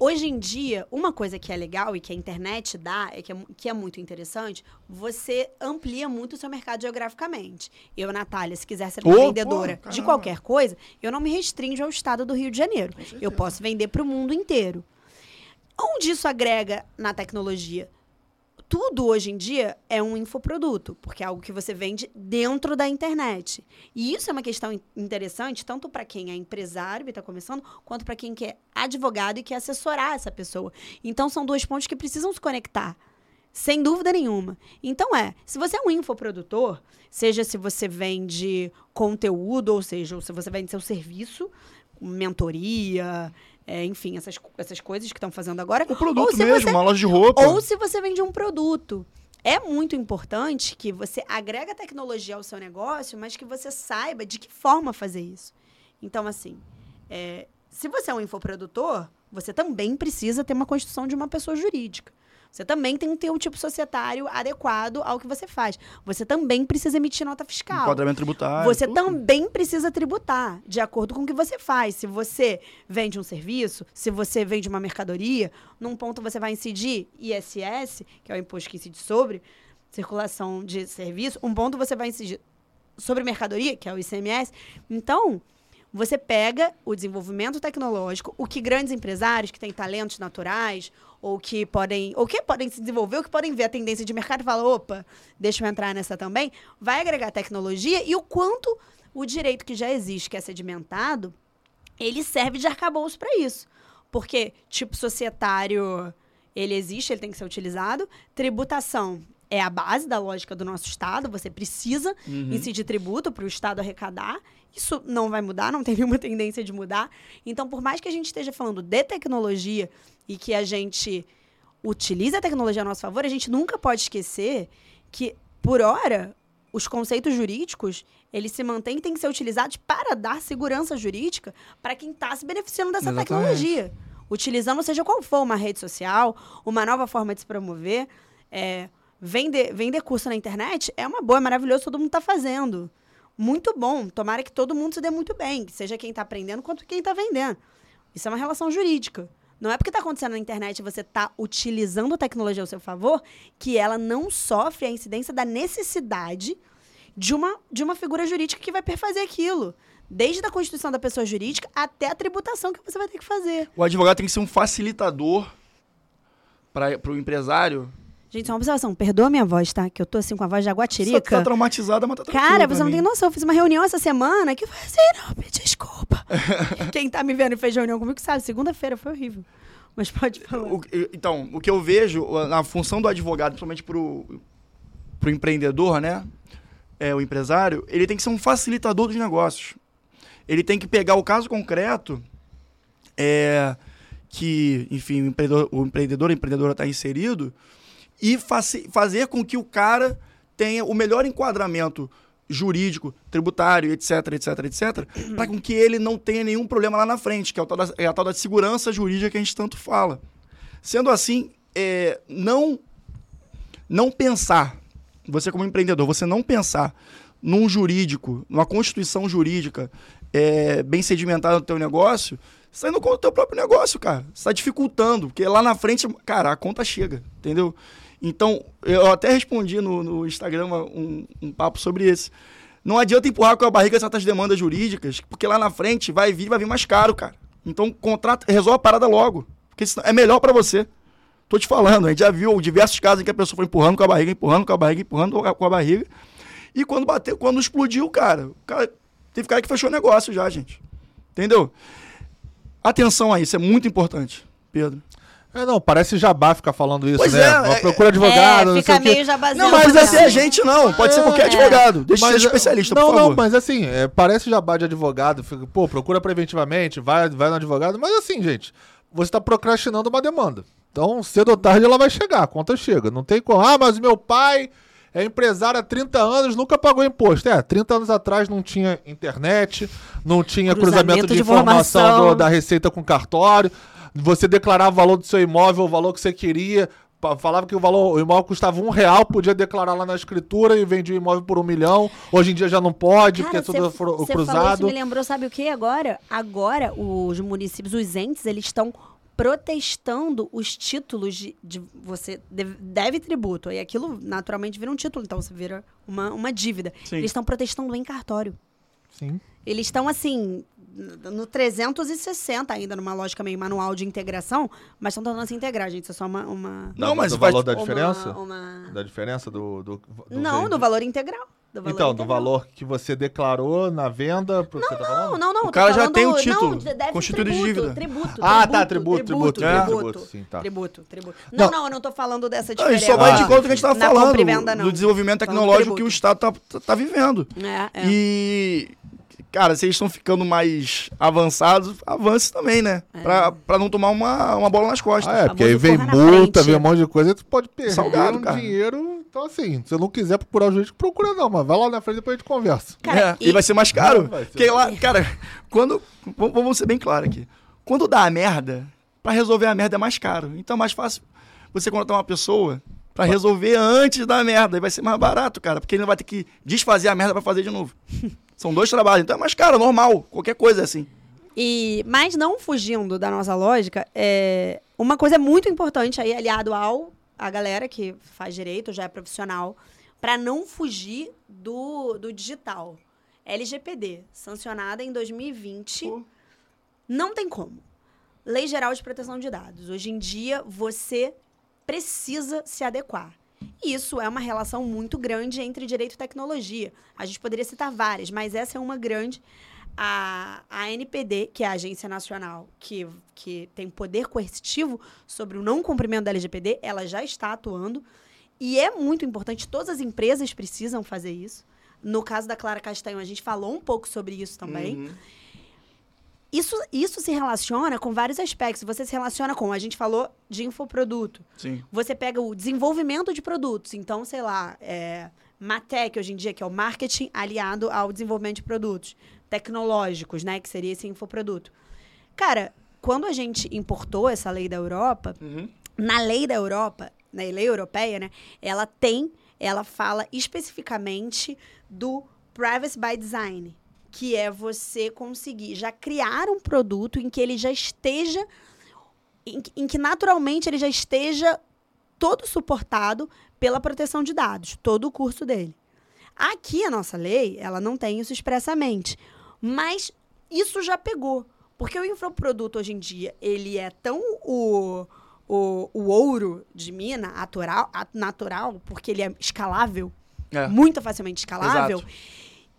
hoje em dia, uma coisa que é legal e que a internet dá, é que, é, que é muito interessante, você amplia muito o seu mercado geograficamente. Eu, Natália, se quiser ser Ô, vendedora pô, de qualquer coisa, eu não me restringo ao estado do Rio de Janeiro. Eu posso vender para o mundo inteiro. Onde isso agrega na tecnologia? Tudo hoje em dia é um infoproduto, porque é algo que você vende dentro da internet. E isso é uma questão in- interessante, tanto para quem é empresário e está começando, quanto para quem quer advogado e quer assessorar essa pessoa. Então, são dois pontos que precisam se conectar. Sem dúvida nenhuma. Então é, se você é um infoprodutor, seja se você vende conteúdo, ou seja, ou se você vende seu serviço, mentoria, é, enfim, essas, essas coisas que estão fazendo agora. O produto mesmo, você- uma loja de roupa. ou se você vende um produto. É muito importante que você agrega tecnologia ao seu negócio, mas que você saiba de que forma fazer isso. Então, assim, é, se você é um infoprodutor, você também precisa ter uma constituição de uma pessoa jurídica. Você também tem que ter um tipo societário adequado ao que você faz. Você também precisa emitir nota fiscal. Enquadramento tributário. Você tudo. também precisa tributar de acordo com o que você faz. Se você vende um serviço, se você vende uma mercadoria, num ponto você vai incidir ISS, que é o imposto que incide sobre circulação de serviço, um ponto você vai incidir sobre mercadoria, que é o ICMS. Então, você pega o desenvolvimento tecnológico, o que grandes empresários que têm talentos naturais ou que podem, ou que podem se desenvolver, ou que podem ver a tendência de mercado e falar, opa, deixa eu entrar nessa também, vai agregar tecnologia e o quanto o direito que já existe, que é sedimentado, ele serve de arcabouço para isso. Porque tipo societário, ele existe, ele tem que ser utilizado. Tributação é a base da lógica do nosso Estado, você precisa Uhum. incidir tributo para o Estado arrecadar. Isso não vai mudar, não tem nenhuma tendência de mudar. Então, por mais que a gente esteja falando de tecnologia e que a gente utilize a tecnologia a nosso favor, a gente nunca pode esquecer que, por hora, os conceitos jurídicos, eles se mantêm e têm que ser utilizados para dar segurança jurídica para quem está se beneficiando dessa Exatamente. tecnologia. Utilizando, seja qual for, uma rede social, uma nova forma de se promover. É, vender, vender curso na internet é uma boa, é maravilhoso, todo mundo está fazendo. Muito bom. Tomara que todo mundo se dê muito bem, seja quem está aprendendo quanto quem está vendendo. Isso é uma relação jurídica. Não é porque está acontecendo na internet e você está utilizando a tecnologia ao seu favor que ela não sofre a incidência da necessidade de uma, de uma figura jurídica que vai perfazer aquilo. Desde a constituição da pessoa jurídica até a tributação que você vai ter que fazer. O advogado tem que ser um facilitador para o empresário. Gente, só uma observação. Perdoa a minha voz, tá? Que eu tô assim com a voz de Você aguatirica. tá traumatizada, mas tá Cara, você não tem noção. Eu fiz uma reunião essa semana que foi assim, não, me desculpa. Quem tá me vendo e fez reunião comigo sabe, segunda-feira foi horrível. Mas pode falar. O- então, o que eu vejo, a função do advogado, principalmente pro, pro empreendedor, né? É, o empresário, ele tem que ser um facilitador dos negócios. Ele tem que pegar o caso concreto é, que, enfim, o empreendedor, o empreendedor a empreendedora está inserido e fazer com que o cara tenha o melhor enquadramento jurídico, tributário, etc, etc, etc, para com que ele não tenha nenhum problema lá na frente, que é, o tal da, é a tal da segurança jurídica que a gente tanto fala. Sendo assim, é, não não pensar, você como empreendedor, você não pensar num jurídico, numa constituição jurídica é, bem sedimentada no teu negócio, você está indo contra o teu próprio negócio, cara. Você está dificultando, porque lá na frente, cara, a conta chega, entendeu? Então, eu até respondi no, no Instagram um, um papo sobre isso. Não adianta empurrar com a barriga certas demandas jurídicas, porque lá na frente vai vir, vai vir mais caro, cara. Então, contrata, resolve a parada logo, porque é melhor para você. Tô te falando, a gente já viu diversos casos em que a pessoa foi empurrando com a barriga, empurrando com a barriga, empurrando com a barriga. E quando bateu, quando explodiu, cara, o cara teve cara que fechou o negócio já, gente. Entendeu? Atenção a isso, é muito importante, Pedro. É, não, parece jabá ficar falando isso, Pois né? é, é- procura advogado, é, não sei fica o quê. meio jabazinho. Não, mas assim, a gente não, pode ser qualquer É. advogado. Deixa de Mas, ser especialista, não, por favor. Não, mas assim, é, parece jabá de advogado. fica, Pô, procura preventivamente, vai, vai no advogado. Mas assim, gente, você está procrastinando uma demanda. Então, cedo ou tarde ela vai chegar, a conta chega. Não tem como. Ah, mas meu pai é empresário há 30 anos, nunca pagou imposto. É, 30 anos atrás não tinha internet, não tinha cruzamento, Cruzamento de, de informação, informação. do- da receita com cartório. Você declarava o valor do seu imóvel, o valor que você queria. Falava que o valor, o imóvel custava um real, podia declarar lá na escritura e vendia o imóvel por um milhão. Hoje em dia já não pode, porque é tudo cê- cê falou isso, cruzado. me lembrou, sabe o que agora? Agora, os municípios, os entes, eles estão protestando os títulos de, de você deve, deve tributo. E aquilo naturalmente vira um título, então você vira uma, uma dívida. Sim. Eles estão protestando em cartório. Sim. Eles estão assim no 360 ainda numa lógica meio manual de integração, mas estão tentando se integrar, gente. Isso é só uma, uma Não, mas do vai- valor da uma- diferença? uma- Da diferença do. do, do Não, do valor integral. do valor Então, do integral. valor que você declarou na venda. Pro que você tá Não, falando? não, não. O cara já tem o título não, constituído de tributo, dívida. Tributo, Ah, tá, tributo, tributo, tributo, é. tributo, tributo, sim, tá. tributo, tributo. Não, Não. não, eu não tô falando dessa diferença. Isso só vai de Ah, conta do que a gente estava na falando, venda, não. do desenvolvimento tecnológico tributo. que o Estado tá, tá, tá vivendo. É, é. E, cara, se eles estão ficando mais avançados, avance também, né? É. Pra, pra não tomar uma, uma bola nas costas. Ah, é, porque aí vem multa, vem um monte de coisa, tu pode perder Salgado, um cara. dinheiro. Então, assim, se você não quiser procurar o jurídico, procura não, mas vai lá na frente e depois a gente conversa. Cara, É, e... vai ser mais caro. Ser Porque lá, cara, quando. Vamos vamos ser bem claro aqui. Quando dá a merda, pra resolver a merda é mais caro. Então é mais fácil você contratar uma pessoa pra resolver antes da merda. E vai ser mais barato, cara. Porque ele não vai ter que desfazer a merda pra fazer de novo. São dois trabalhos. Então é mais caro, normal. Qualquer coisa é assim. E, mas não fugindo da nossa lógica, é, uma coisa muito importante aí, aliado ao a galera que faz direito, já é profissional, para não fugir do, do digital. LGPD, sancionada em 2020, Pô. não tem como. Lei Geral de Proteção de Dados. Hoje em dia, você precisa se adequar. Isso é uma relação muito grande entre direito e tecnologia. A gente poderia citar várias, mas essa é uma grande. A, a NPD, que é a agência nacional que, que tem poder coercitivo sobre o não cumprimento da LGPD, ela já está atuando. E é muito importante, todas as empresas precisam fazer isso. No caso da Clara Castanho, a gente falou um pouco sobre isso também. Uhum. Isso, isso se relaciona com vários aspectos. Você se relaciona com, a gente falou de infoproduto. Sim. Você pega o desenvolvimento de produtos. Então, sei lá, é, Matec hoje em dia, que é o marketing aliado ao desenvolvimento de produtos tecnológicos, né? Que seria esse infoproduto. Cara, quando a gente importou essa lei da Europa, Uhum. na lei da Europa, na lei europeia, né? Ela tem, ela fala especificamente do privacy by design, que é você conseguir já criar um produto em que ele já esteja, em, que- em que naturalmente ele já esteja todo suportado pela proteção de dados, todo o curso dele. Aqui a nossa lei, ela não tem isso expressamente, mas isso já pegou, porque o infoproduto hoje em dia, ele é tão o, o, o ouro de mina atural, a- natural, porque ele é escalável, É. muito facilmente escalável, Exato.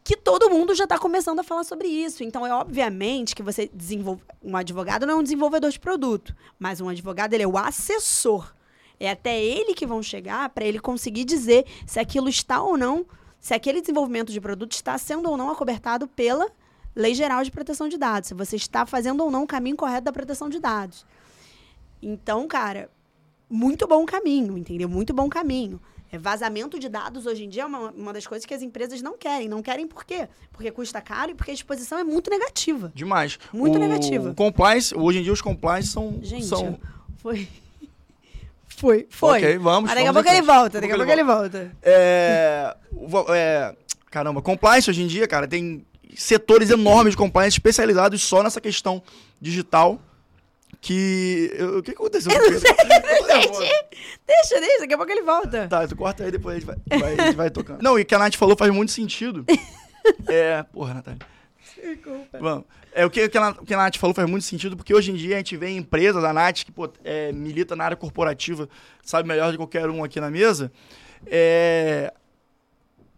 Que todo mundo já está começando a falar sobre isso. Então, é obviamente que você desenvolve. Um advogado não é um desenvolvedor de produto, mas um advogado ele é o assessor. É até ele que vão chegar para ele conseguir dizer se aquilo está ou não, se aquele desenvolvimento de produto está sendo ou não acobertado pela Lei Geral de Proteção de Dados, se você está fazendo ou não o caminho correto da proteção de dados. Então, cara, muito bom caminho, entendeu? Muito bom caminho. É, vazamento de dados hoje em dia é uma, uma das coisas que as empresas não querem. Não querem por quê? Porque custa caro e porque a exposição é muito negativa. Demais. Muito o negativa. Compliance, hoje em dia os compliance são. Gente, são... foi. Foi, foi. Ok, vamos. Mas daqui a pouco ele volta, daqui a pouco ele volta. É, o- é, caramba, compliance hoje em dia, cara, tem setores enormes de compliance especializados só nessa questão digital. Que. eu- O que aconteceu? Eu não sei. Deixa, deixa, daqui a pouco ele volta. Tá, tu corta aí, depois a gente vai, vai- a gente vai tocando. Não, e o que a Nath falou faz muito sentido. É. Porra, Natália. Desculpa. Vamos. É, o, que, o que a Nath- o que a Nath falou faz muito sentido, porque hoje em dia a gente vê empresas, a Nath, que pô, é, milita na área corporativa, sabe melhor de qualquer um aqui na mesa, é,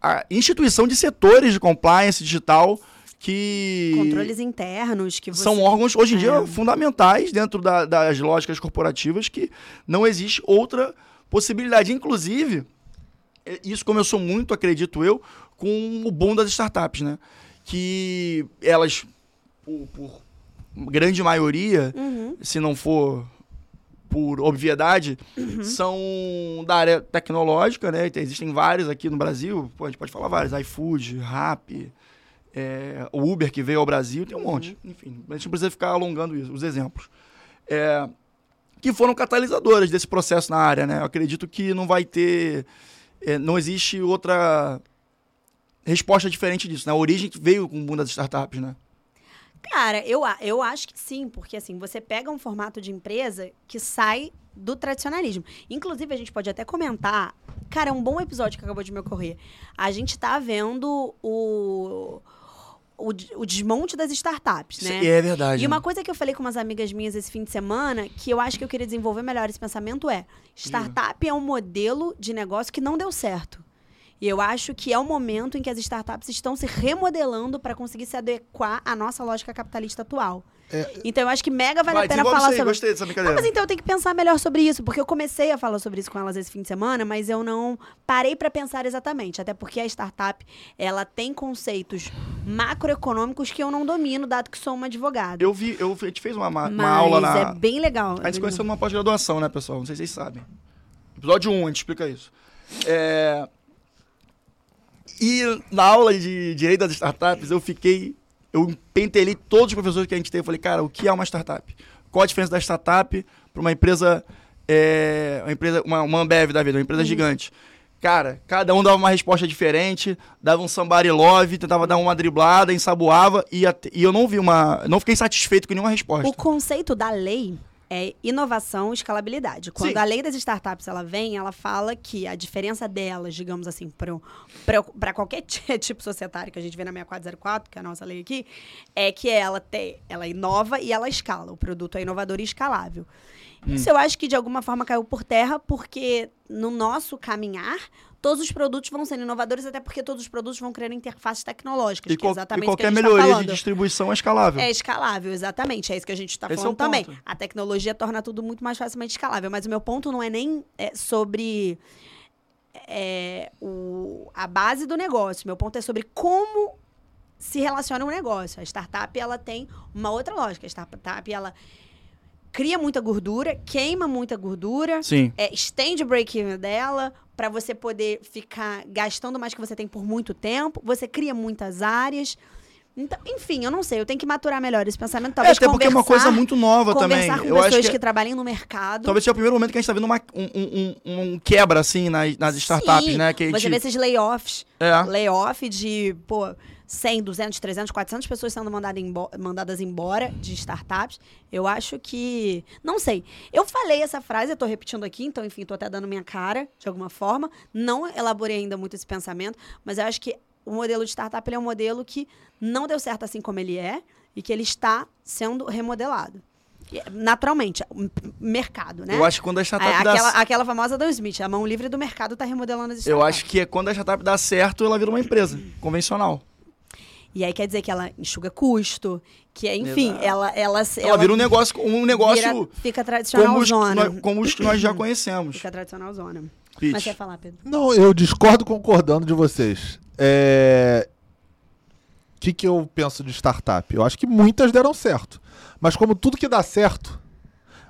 a instituição de setores de compliance digital que Controles internos que você... são órgãos, hoje em dia, É. fundamentais dentro da- das lógicas corporativas que não existe outra possibilidade. Inclusive, é, isso começou muito, acredito eu, com o boom das startups, né? Que elas, por, por grande maioria, Uhum. se não for por obviedade, são da área tecnológica, né? Tem- Existem vários aqui no Brasil, a gente pode falar vários, iFood, Rappi, é, o Uber que veio ao Brasil, tem um monte. Enfim, a gente não precisa ficar alongando isso, os exemplos. É, que foram catalisadoras desse processo na área, né? Eu acredito que não vai ter, é, não existe outra resposta diferente disso, né? A origem veio com o boom das startups, né? Cara, eu, eu acho que sim, porque assim, você pega um formato de empresa que sai do tradicionalismo. Inclusive, a gente pode até comentar. Cara, é um bom episódio que acabou de me ocorrer. A gente tá vendo o, o, o desmonte das startups, né? É verdade. E uma coisa que eu falei com umas amigas minhas esse fim de semana, que eu acho que eu queria desenvolver melhor esse pensamento é: startup é um modelo de negócio que não deu certo. E eu acho que é o momento em que as startups estão se remodelando para conseguir se adequar à nossa lógica capitalista atual. Então eu acho que mega vale Vai, a pena desenvolve falar aí, sobre gostei dessa brincadeira. mas então eu tenho que pensar melhor sobre isso, porque eu comecei a falar sobre isso com elas esse fim de semana, mas eu não parei para pensar exatamente, até porque a startup, ela tem conceitos macroeconômicos que eu não domino, dado que sou uma advogada. Eu vi, eu, a gente fez uma, uma mas aula na. é bem legal. A gente conheceu numa pós-graduação, né, pessoal? Não sei se vocês sabem. Episódio 1, a gente explica isso. É... E na aula de Direito das Startups, eu fiquei. Eu pentelei todos os professores que a gente teve. Eu falei, cara, o que é uma startup? Qual a diferença da startup para uma empresa. É... Uma empresa. Uma, uma Ambev da vida, uma empresa gigante. Cara, cada um dava uma resposta diferente, dava um somebody love, tentava dar uma driblada, ensaboava, e, e eu não vi uma. Não fiquei satisfeito com nenhuma resposta. O conceito da lei é inovação e escalabilidade. Quando Sim. a lei das startups ela vem, ela fala que a diferença delas, digamos assim, para qualquer ti- tipo societário que a gente vê na 6404, que é a nossa lei aqui, é que ela tem, ela inova e ela escala. O produto é inovador e escalável. Hum. Isso eu acho que de alguma forma caiu por terra, porque no nosso caminhar, todos os produtos vão sendo inovadores, até porque todos os produtos vão criando interfaces tecnológicas, E, que é exatamente e o que a qualquer tá melhoria falando. de distribuição é escalável. É escalável, exatamente. É isso que a gente está é falando ponto. também. A tecnologia torna tudo muito mais facilmente escalável. Mas o meu ponto não é nem é, sobre é, o, a base do negócio. Meu ponto é sobre como se relaciona o negócio. A startup ela tem uma outra lógica. A startup ela cria muita gordura, queima muita gordura, Sim. é, estende o break-even dela para você poder ficar gastando mais que você tem por muito tempo. Você cria muitas áreas. Então, enfim, eu não sei. Eu tenho que maturar melhor esse pensamento. É, Talvez até porque é uma coisa muito nova também. Com Eu acho pessoas que, que, trabalham no mercado. talvez seja o primeiro momento que a gente está vendo uma- um, um- um- um quebra, assim, nas, nas startups, Sim, né? Que a gente... Você vê esses layoffs. É. Layoff de, pô, 100, 200, 300, 400 pessoas sendo mandada mandadas embora de startups. Eu acho que... Não sei. Eu falei essa frase, eu tô repetindo aqui, então, enfim, tô até dando minha cara, de alguma forma. Não elaborei ainda muito esse pensamento, mas eu acho que o modelo de startup é um modelo que não deu certo assim como ele é e que ele está sendo remodelado. Naturalmente, m- mercado, né? Eu acho que quando a É, startup dá aquela, aquela famosa do Smith, a mão livre do mercado está remodelando as startups. Eu acho que é quando a startup dá certo, ela vira uma empresa convencional. E aí quer dizer que ela enxuga custo, que é, enfim, Exato. ela, ela, Ela, vira um negócio, um negócio vira- fica tradicional como, os, que zona. nós, como os que nós já conhecemos. Fica tradicional zona. Pitch. Mas ia falar, Pedro? Não, eu discordo concordando de vocês. É... O que, que eu penso de startup? Eu acho que muitas deram certo. Mas como tudo que dá certo,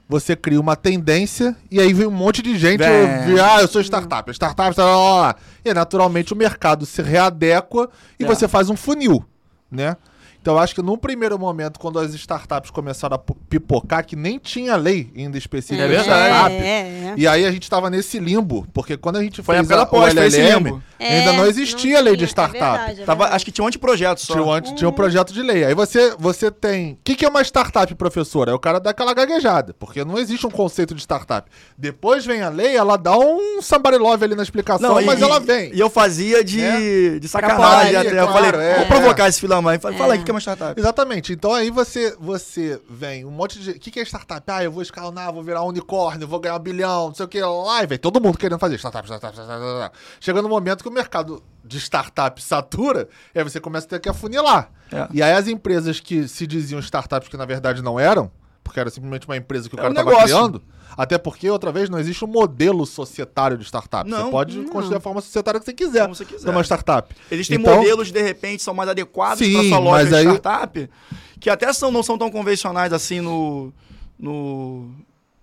você cria uma tendência e aí vem um monte de gente. Vem. Ah, eu sou startup, startup, lá, lá. E naturalmente o mercado se readequa e É. você faz um funil, né? Então eu acho que num primeiro momento, quando as startups começaram a pipocar, que nem tinha lei ainda específica É de verdade. startup, É, é. e aí a gente tava nesse limbo, porque quando a gente Foi fez a, o pós, esse LLM, limbo. ainda É, não existia lei de tinha, é startup. verdade, é Tava, acho que tinha um anteprojeto só. Tinha um, anti- tinha um projeto de lei. Aí você, você tem. O que, que é uma startup, professora? É o cara dar aquela gaguejada, porque não existe um conceito de startup. Depois vem a lei, ela dá um somebody love ali na explicação, e- mas e- ela vem. E eu fazia de, É. de sacanagem até. eu falei, é. vou provocar esse filho da mãe. Fala, fala aí, o que é uma startup? Exatamente. Então aí você, você vem um monte de. O que, que é startup? Ah, eu vou escalonar, vou virar um unicórnio, vou ganhar um bilhão, não sei o que lá. E vem todo mundo querendo fazer startup, startup, startup, startup. Chega no momento que o mercado de startup satura, e aí você começa a ter que afunilar. É. E aí as empresas que se diziam startups que na verdade não eram, porque era simplesmente uma empresa que o É cara estava negócio. criando. Até porque, outra vez, não existe um modelo societário de startup. Não. você pode Não. construir a forma societária que você quiser. Como você quiser. Numa startup. Existem Então- modelos, de repente, são mais adequados para sua loja de aí- startup, que até são, não são tão convencionais assim no, no,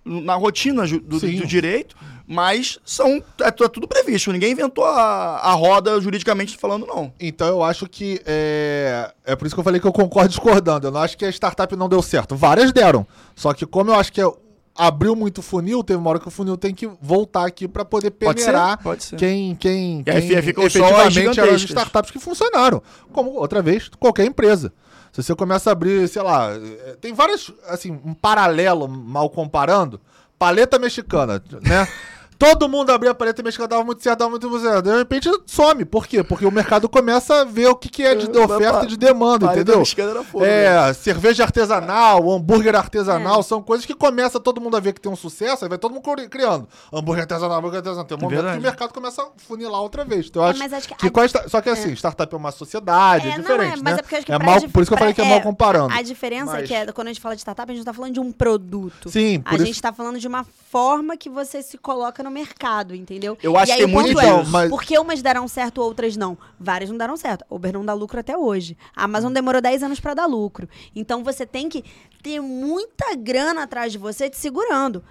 na rotina do, do direito, mas são é, é tudo previsto. Ninguém inventou a, a roda juridicamente falando, não. Então eu acho que é... é por isso que eu falei que eu concordo discordando. Eu não acho que a startup não deu certo. Várias deram. Só que como eu acho que é- abriu muito funil, teve uma hora que o funil tem que voltar aqui para poder Pode ser, peneirar pode ser. quem, quem, E aí quem ficam efetivamente eram as startups que funcionaram. Como, outra vez, qualquer empresa. Se você começa a abrir, sei lá, eh, tem várias, assim, um paralelo, mal comparando, paleta mexicana, né? Todo mundo abria a paleta mexicana, dava muito certo, dava muito certo. De repente some. Por quê? Porque o mercado começa a ver o que, que é de É, oferta e de demanda, Paleta entendeu? era fogo, né? É, cerveja artesanal, hambúrguer artesanal, É. são coisas que começa todo mundo a ver que tem um sucesso, aí vai todo mundo cri- criando. Hambúrguer artesanal, hambúrguer artesanal. Tem um momento verdade. que o mercado começa a funilar outra vez. Então, eu É, acho mas acho que que a- sta- Só que assim, startup é uma sociedade, é, É, não, diferente, é, né? mas é porque eu acho que é pra mal, dif- por isso que eu falei que é mal comparando. A diferença é Mas- que é, quando a gente fala de startup, a gente não tá falando de um produto. Sim, por A isso- gente tá falando de uma forma que você se coloca no mercado, entendeu? Eu acho aí que tem muito é. Mas- por que umas deram certo, outras não? Várias não deram certo. Uber não dá lucro até hoje. A Amazon demorou 10 anos pra dar lucro. Então você tem que ter muita grana atrás de você te segurando.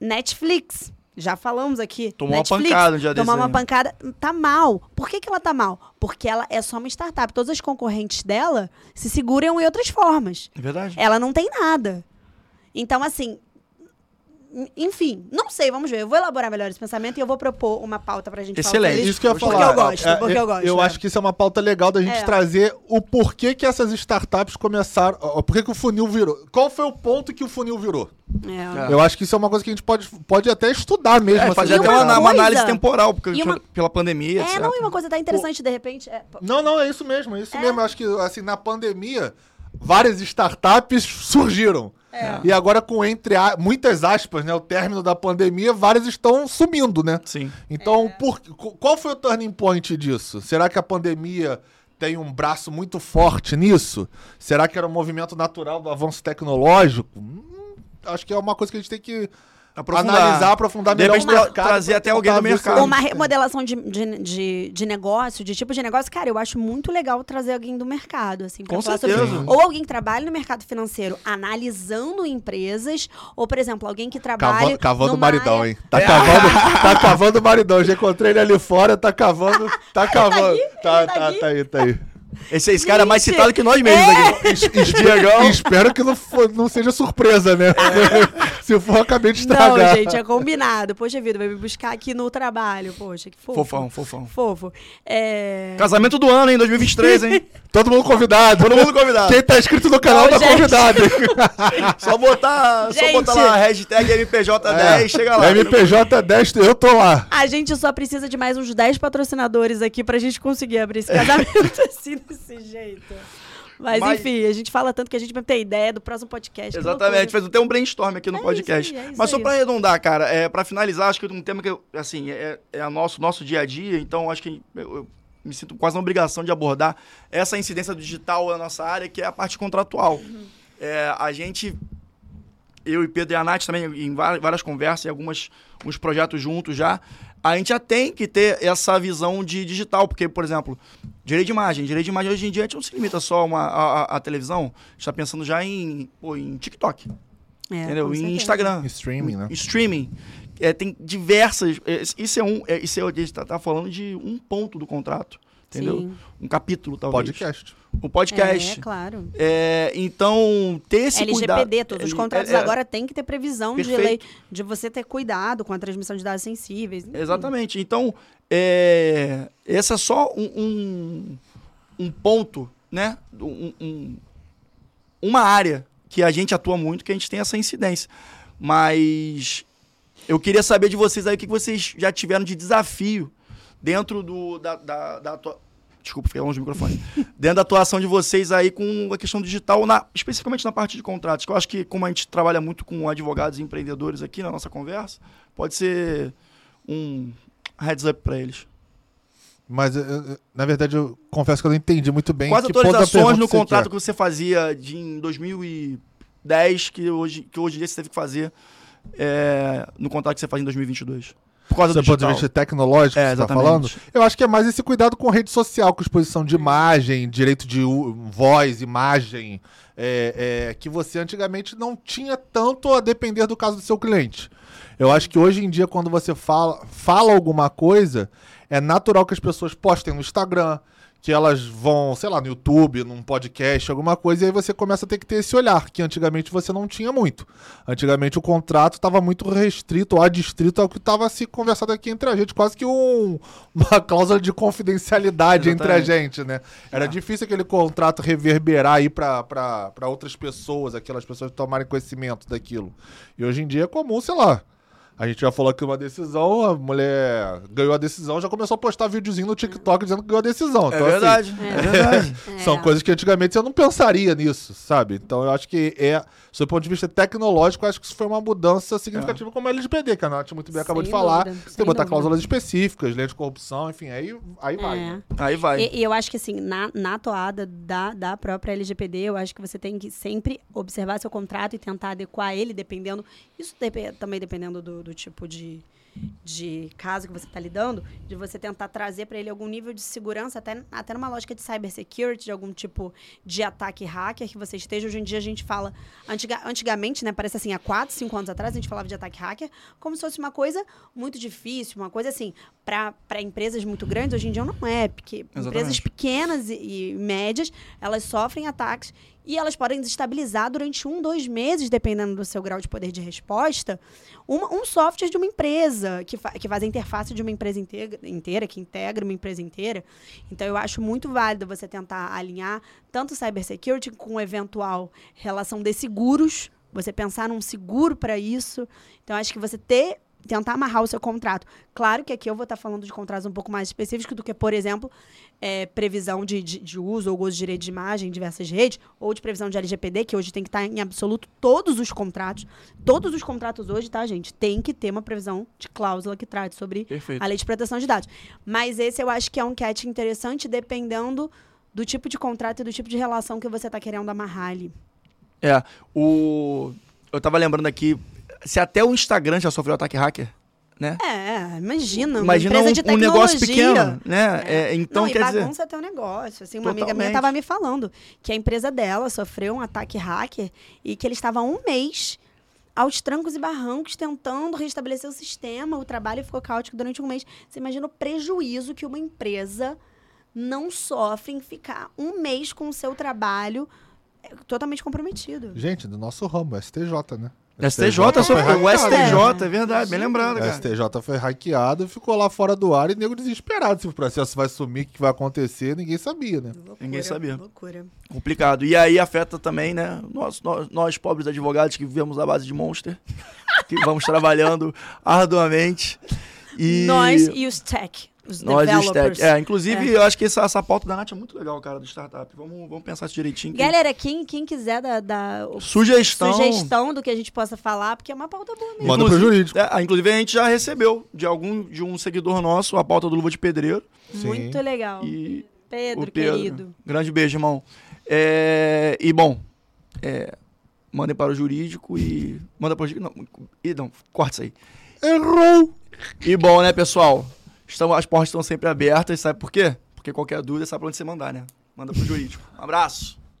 Netflix. Já falamos aqui. Tomou uma Netflix, pancada um dia Tomar uma aí. pancada. Tá mal. Por que, que ela tá mal? Porque ela é só uma startup. Todas as concorrentes dela se seguram em outras formas. É verdade. Ela não tem nada. Então, assim. En- Enfim, não sei, vamos ver. Eu vou elaborar melhor esse pensamento e eu vou propor uma pauta pra gente falar Excelente. sobre Isso que eu ia Porque falar. eu gosto, É, porque eu gosto, Eu é. acho que isso é uma pauta legal da gente É. trazer o porquê que essas startups começaram. ó, Por que o funil virou? Qual foi o ponto que o funil virou? É. Eu acho que isso é uma coisa que a gente pode, pode até estudar mesmo. É, assim, fazer até uma uma, uma análise temporal, porque uma- pela pandemia, É, etc. não, e uma coisa tá interessante, de repente. é, Não, não, é isso mesmo, é isso É. mesmo. Eu acho que, assim, na pandemia, várias startups surgiram. É. E agora, com entre a- muitas aspas, né, o término da pandemia, várias estão sumindo, né? Sim. Então, por- qu- qual foi o turning point disso? Será que a pandemia tem um braço muito forte nisso? Será que era um movimento natural do avanço tecnológico? Hum, acho que é uma coisa que a gente tem que Aprofundar. analisar, aprofundar De melhor repente, o mercado. trazer até alguém do mercado. Uma remodelação de, de, de, de negócio, de tipo de negócio, cara, eu acho muito legal trazer alguém do mercado, assim, Com falar certeza. sobre. Ou alguém que trabalhe no mercado financeiro analisando empresas, ou, por exemplo, alguém que trabalhe. Cava, cavando o maridão, área- hein? Tá cavando, tá cavando o maridão. Já encontrei ele ali fora, tá cavando, tá cavando. Tá, Ele tá tá, aqui? tá aí, tá aí. Esse, esse cara é mais citado que nós mesmos aqui. Es- es- Espero que não, for- não seja surpresa, né? Se for, acabei de Não, estragar. gente, é combinado. Poxa vida, vai me buscar aqui no trabalho. Poxa, que fofo. Fofão, fofão. Fofo. É... Casamento do ano, hein? 2023, hein? Todo mundo convidado. Todo mundo convidado. Quem tá inscrito no canal Não, tá gente. convidado. Só botar, só botar lá a hashtag MPJ10, chega lá. MPJ10, eu tô lá. A gente só precisa de mais uns 10 patrocinadores aqui pra gente conseguir abrir esse casamento assim, desse jeito. Mas, Mas- enfim, a gente fala tanto que a gente vai ter ideia do próximo podcast. Exatamente, fez até um brainstorm aqui no É podcast. isso aí, é isso Mas só pra arredondar, cara, é, pra finalizar, acho que um tema que, assim, é, é a nosso, nosso dia a dia, então acho que eu, eu me sinto quase na obrigação de abordar essa incidência do digital na nossa área, que é a parte contratual. Uhum. É, a gente, eu e Pedro e a Nath também, em va- várias conversas e algumas, uns projetos juntos já, a gente já tem que ter essa visão de digital, porque, por exemplo, direito de imagem. Direito de imagem hoje em dia a gente não se limita só a, uma, a, a- a televisão, a gente está pensando já em, pô, em TikTok. É, entendeu? Em. Instagram. Streaming, né? Streaming. É, tem diversas. é, Isso é um. é, Isso é, a gente tá, tá falando de um ponto do contrato. Entendeu? Sim. Um capítulo, talvez. Podcast. Um podcast. É, claro. É, então, ter esse cuidado. LGPD, todos os É, contratos é, agora têm que ter previsão de Perfeito. lei, de você ter cuidado com a transmissão de dados sensíveis. enfim. Exatamente. Então, é, esse é só um, um, um ponto, né? Um- um- uma área que a gente atua muito, que a gente tem essa incidência. Mas eu queria saber de vocês aí o que vocês já tiveram de desafio dentro do, da, da, da atua- Desculpa, fiquei longe do microfone. dentro da atuação de vocês aí com a questão digital, na, especificamente na parte de contratos, que eu acho que, como a gente trabalha muito com advogados e empreendedores aqui na nossa conversa, pode ser um heads up para eles. Mas, eu- na verdade, eu confesso que eu não entendi muito bem. Quais atualizações no contrato que você fazia de em 2010 que hoje, que hoje em dia você teve que fazer é, no contrato que você faz em 2022? Por causa Do do ponto de vista tecnológico, É, você tá exatamente. falando? Eu acho que é mais esse cuidado com rede social, com exposição de imagem, direito de voz, imagem, é, é, que você antigamente não tinha tanto a depender do caso do seu cliente. Eu acho que hoje em dia, quando você fala, fala alguma coisa, é natural que as pessoas postem no Instagram, que elas vão, sei lá, no YouTube, num podcast, alguma coisa, e aí você começa a ter que ter esse olhar, que antigamente você não tinha muito. Antigamente o contrato estava muito restrito, ou adstrito ao que estava se conversado aqui entre a gente, quase que um- uma cláusula de confidencialidade entre a Exatamente. gente, né? Era É. difícil aquele contrato reverberar aí para outras pessoas, aquelas pessoas tomarem conhecimento daquilo. E hoje em dia é comum, sei lá. A gente já falou aqui uma decisão, a mulher ganhou a decisão, já começou a postar videozinho no TikTok dizendo que ganhou a decisão. É Então, assim, verdade, é, verdade. são É. coisas que antigamente eu não pensaria nisso, sabe? Então eu acho que é, do ponto de vista tecnológico, eu acho que isso foi uma mudança significativa como a LGPD, que a Nath muito bem acabou de Sem falar. dúvida, Tem sem que botar dúvida. cláusulas específicas, lei de corrupção, enfim, aí, aí vai. É. né? Aí vai. E, e eu acho que, assim, na, na toada da, da própria LGPD, eu acho que você tem que sempre observar seu contrato e tentar adequar ele, dependendo. Isso também dependendo do, do tipo de, de caso que você está lidando, de você tentar trazer para ele algum nível de segurança, até, até numa lógica de cybersecurity, de algum tipo de ataque hacker que você esteja. Hoje em dia a gente fala. Antiga, antigamente, né? Parece assim, há 4, 5 anos atrás, a gente falava de ataque hacker como se fosse uma coisa muito difícil, uma coisa assim, para empresas muito grandes, hoje em dia não é, porque empresas Exatamente. pequenas e, e médias, elas sofrem ataques e elas podem desestabilizar durante um, dois meses, dependendo do seu grau de poder de resposta, uma- um software de uma empresa, que, fa que faz a interface de uma empresa inteira, inteira, que integra uma empresa inteira. Então, eu acho muito válido você tentar alinhar tanto cybersecurity com eventual relação de seguros, você pensar num seguro para isso. Então, acho que você ter tentar amarrar o seu contrato. Claro que aqui eu vou estar falando de contratos um pouco mais específicos do que, por exemplo, é, previsão de, de, de uso ou gozo de direito de imagem em diversas redes, ou de previsão de LGPD, que hoje tem que estar em absoluto todos os contratos. Todos os contratos hoje, tá, gente? Tem que ter uma previsão de cláusula que trate sobre Perfeito. a lei de proteção de dados. Mas esse eu acho que é um catch interessante, dependendo do tipo de contrato e do tipo de relação que você está querendo amarrar ali. É, o... Eu tava lembrando aqui, se até o Instagram já sofreu ataque hacker, né? É, imagina, uma Imagina empresa um, de um tecnologia. negócio pequeno, né? É. É, então, não, quer e dizer... bagunça teu negócio. Assim, uma amiga minha Totalmente. estava me falando que a empresa dela sofreu um ataque hacker e que ele estava um mês aos trancos e barrancos tentando restabelecer o sistema. O trabalho ficou caótico durante um mês. Você imagina o prejuízo que uma empresa não sofre em ficar um mês com o seu trabalho é, totalmente comprometido. Gente, do nosso ramo, STJ, né? STJ, foi sofreu, o hackeado. STJ, é verdade, bem lembrado, O cara. STJ foi hackeado, ficou lá fora do ar e nego desesperado se o processo vai sumir, o que vai acontecer, ninguém sabia, né? Loucura, Ninguém sabia. Loucura. Complicado. E aí afeta também, né? Nós, nós, nós pobres advogados que vivemos à base de Monster, que vamos trabalhando arduamente. E Nós e os tech, os nós os developers. É, inclusive, eu acho que essa, essa pauta da Nath é muito legal, cara, do startup. Vamos, vamos pensar isso direitinho. que- Galera, quem, quem quiser dar, dar o- Sugestão. sugestão do que a gente possa falar, porque é uma pauta boa mesmo. Manda pro Inclusive- jurídico. É, inclusive, a gente já recebeu de algum de um seguidor nosso a pauta do Luva de Pedreiro. Sim. Muito legal. E Pedro, Pedro. querido. Grande beijo, irmão. É, e bom, é, mandem para o jurídico e. Manda para o jurídico. Não, e não, corta isso aí. Errou! E bom, né, pessoal? Estão, as portas estão sempre abertas, sabe por quê? Porque qualquer dúvida sabe pra onde você mandar, né? Manda pro jurídico. Um abraço.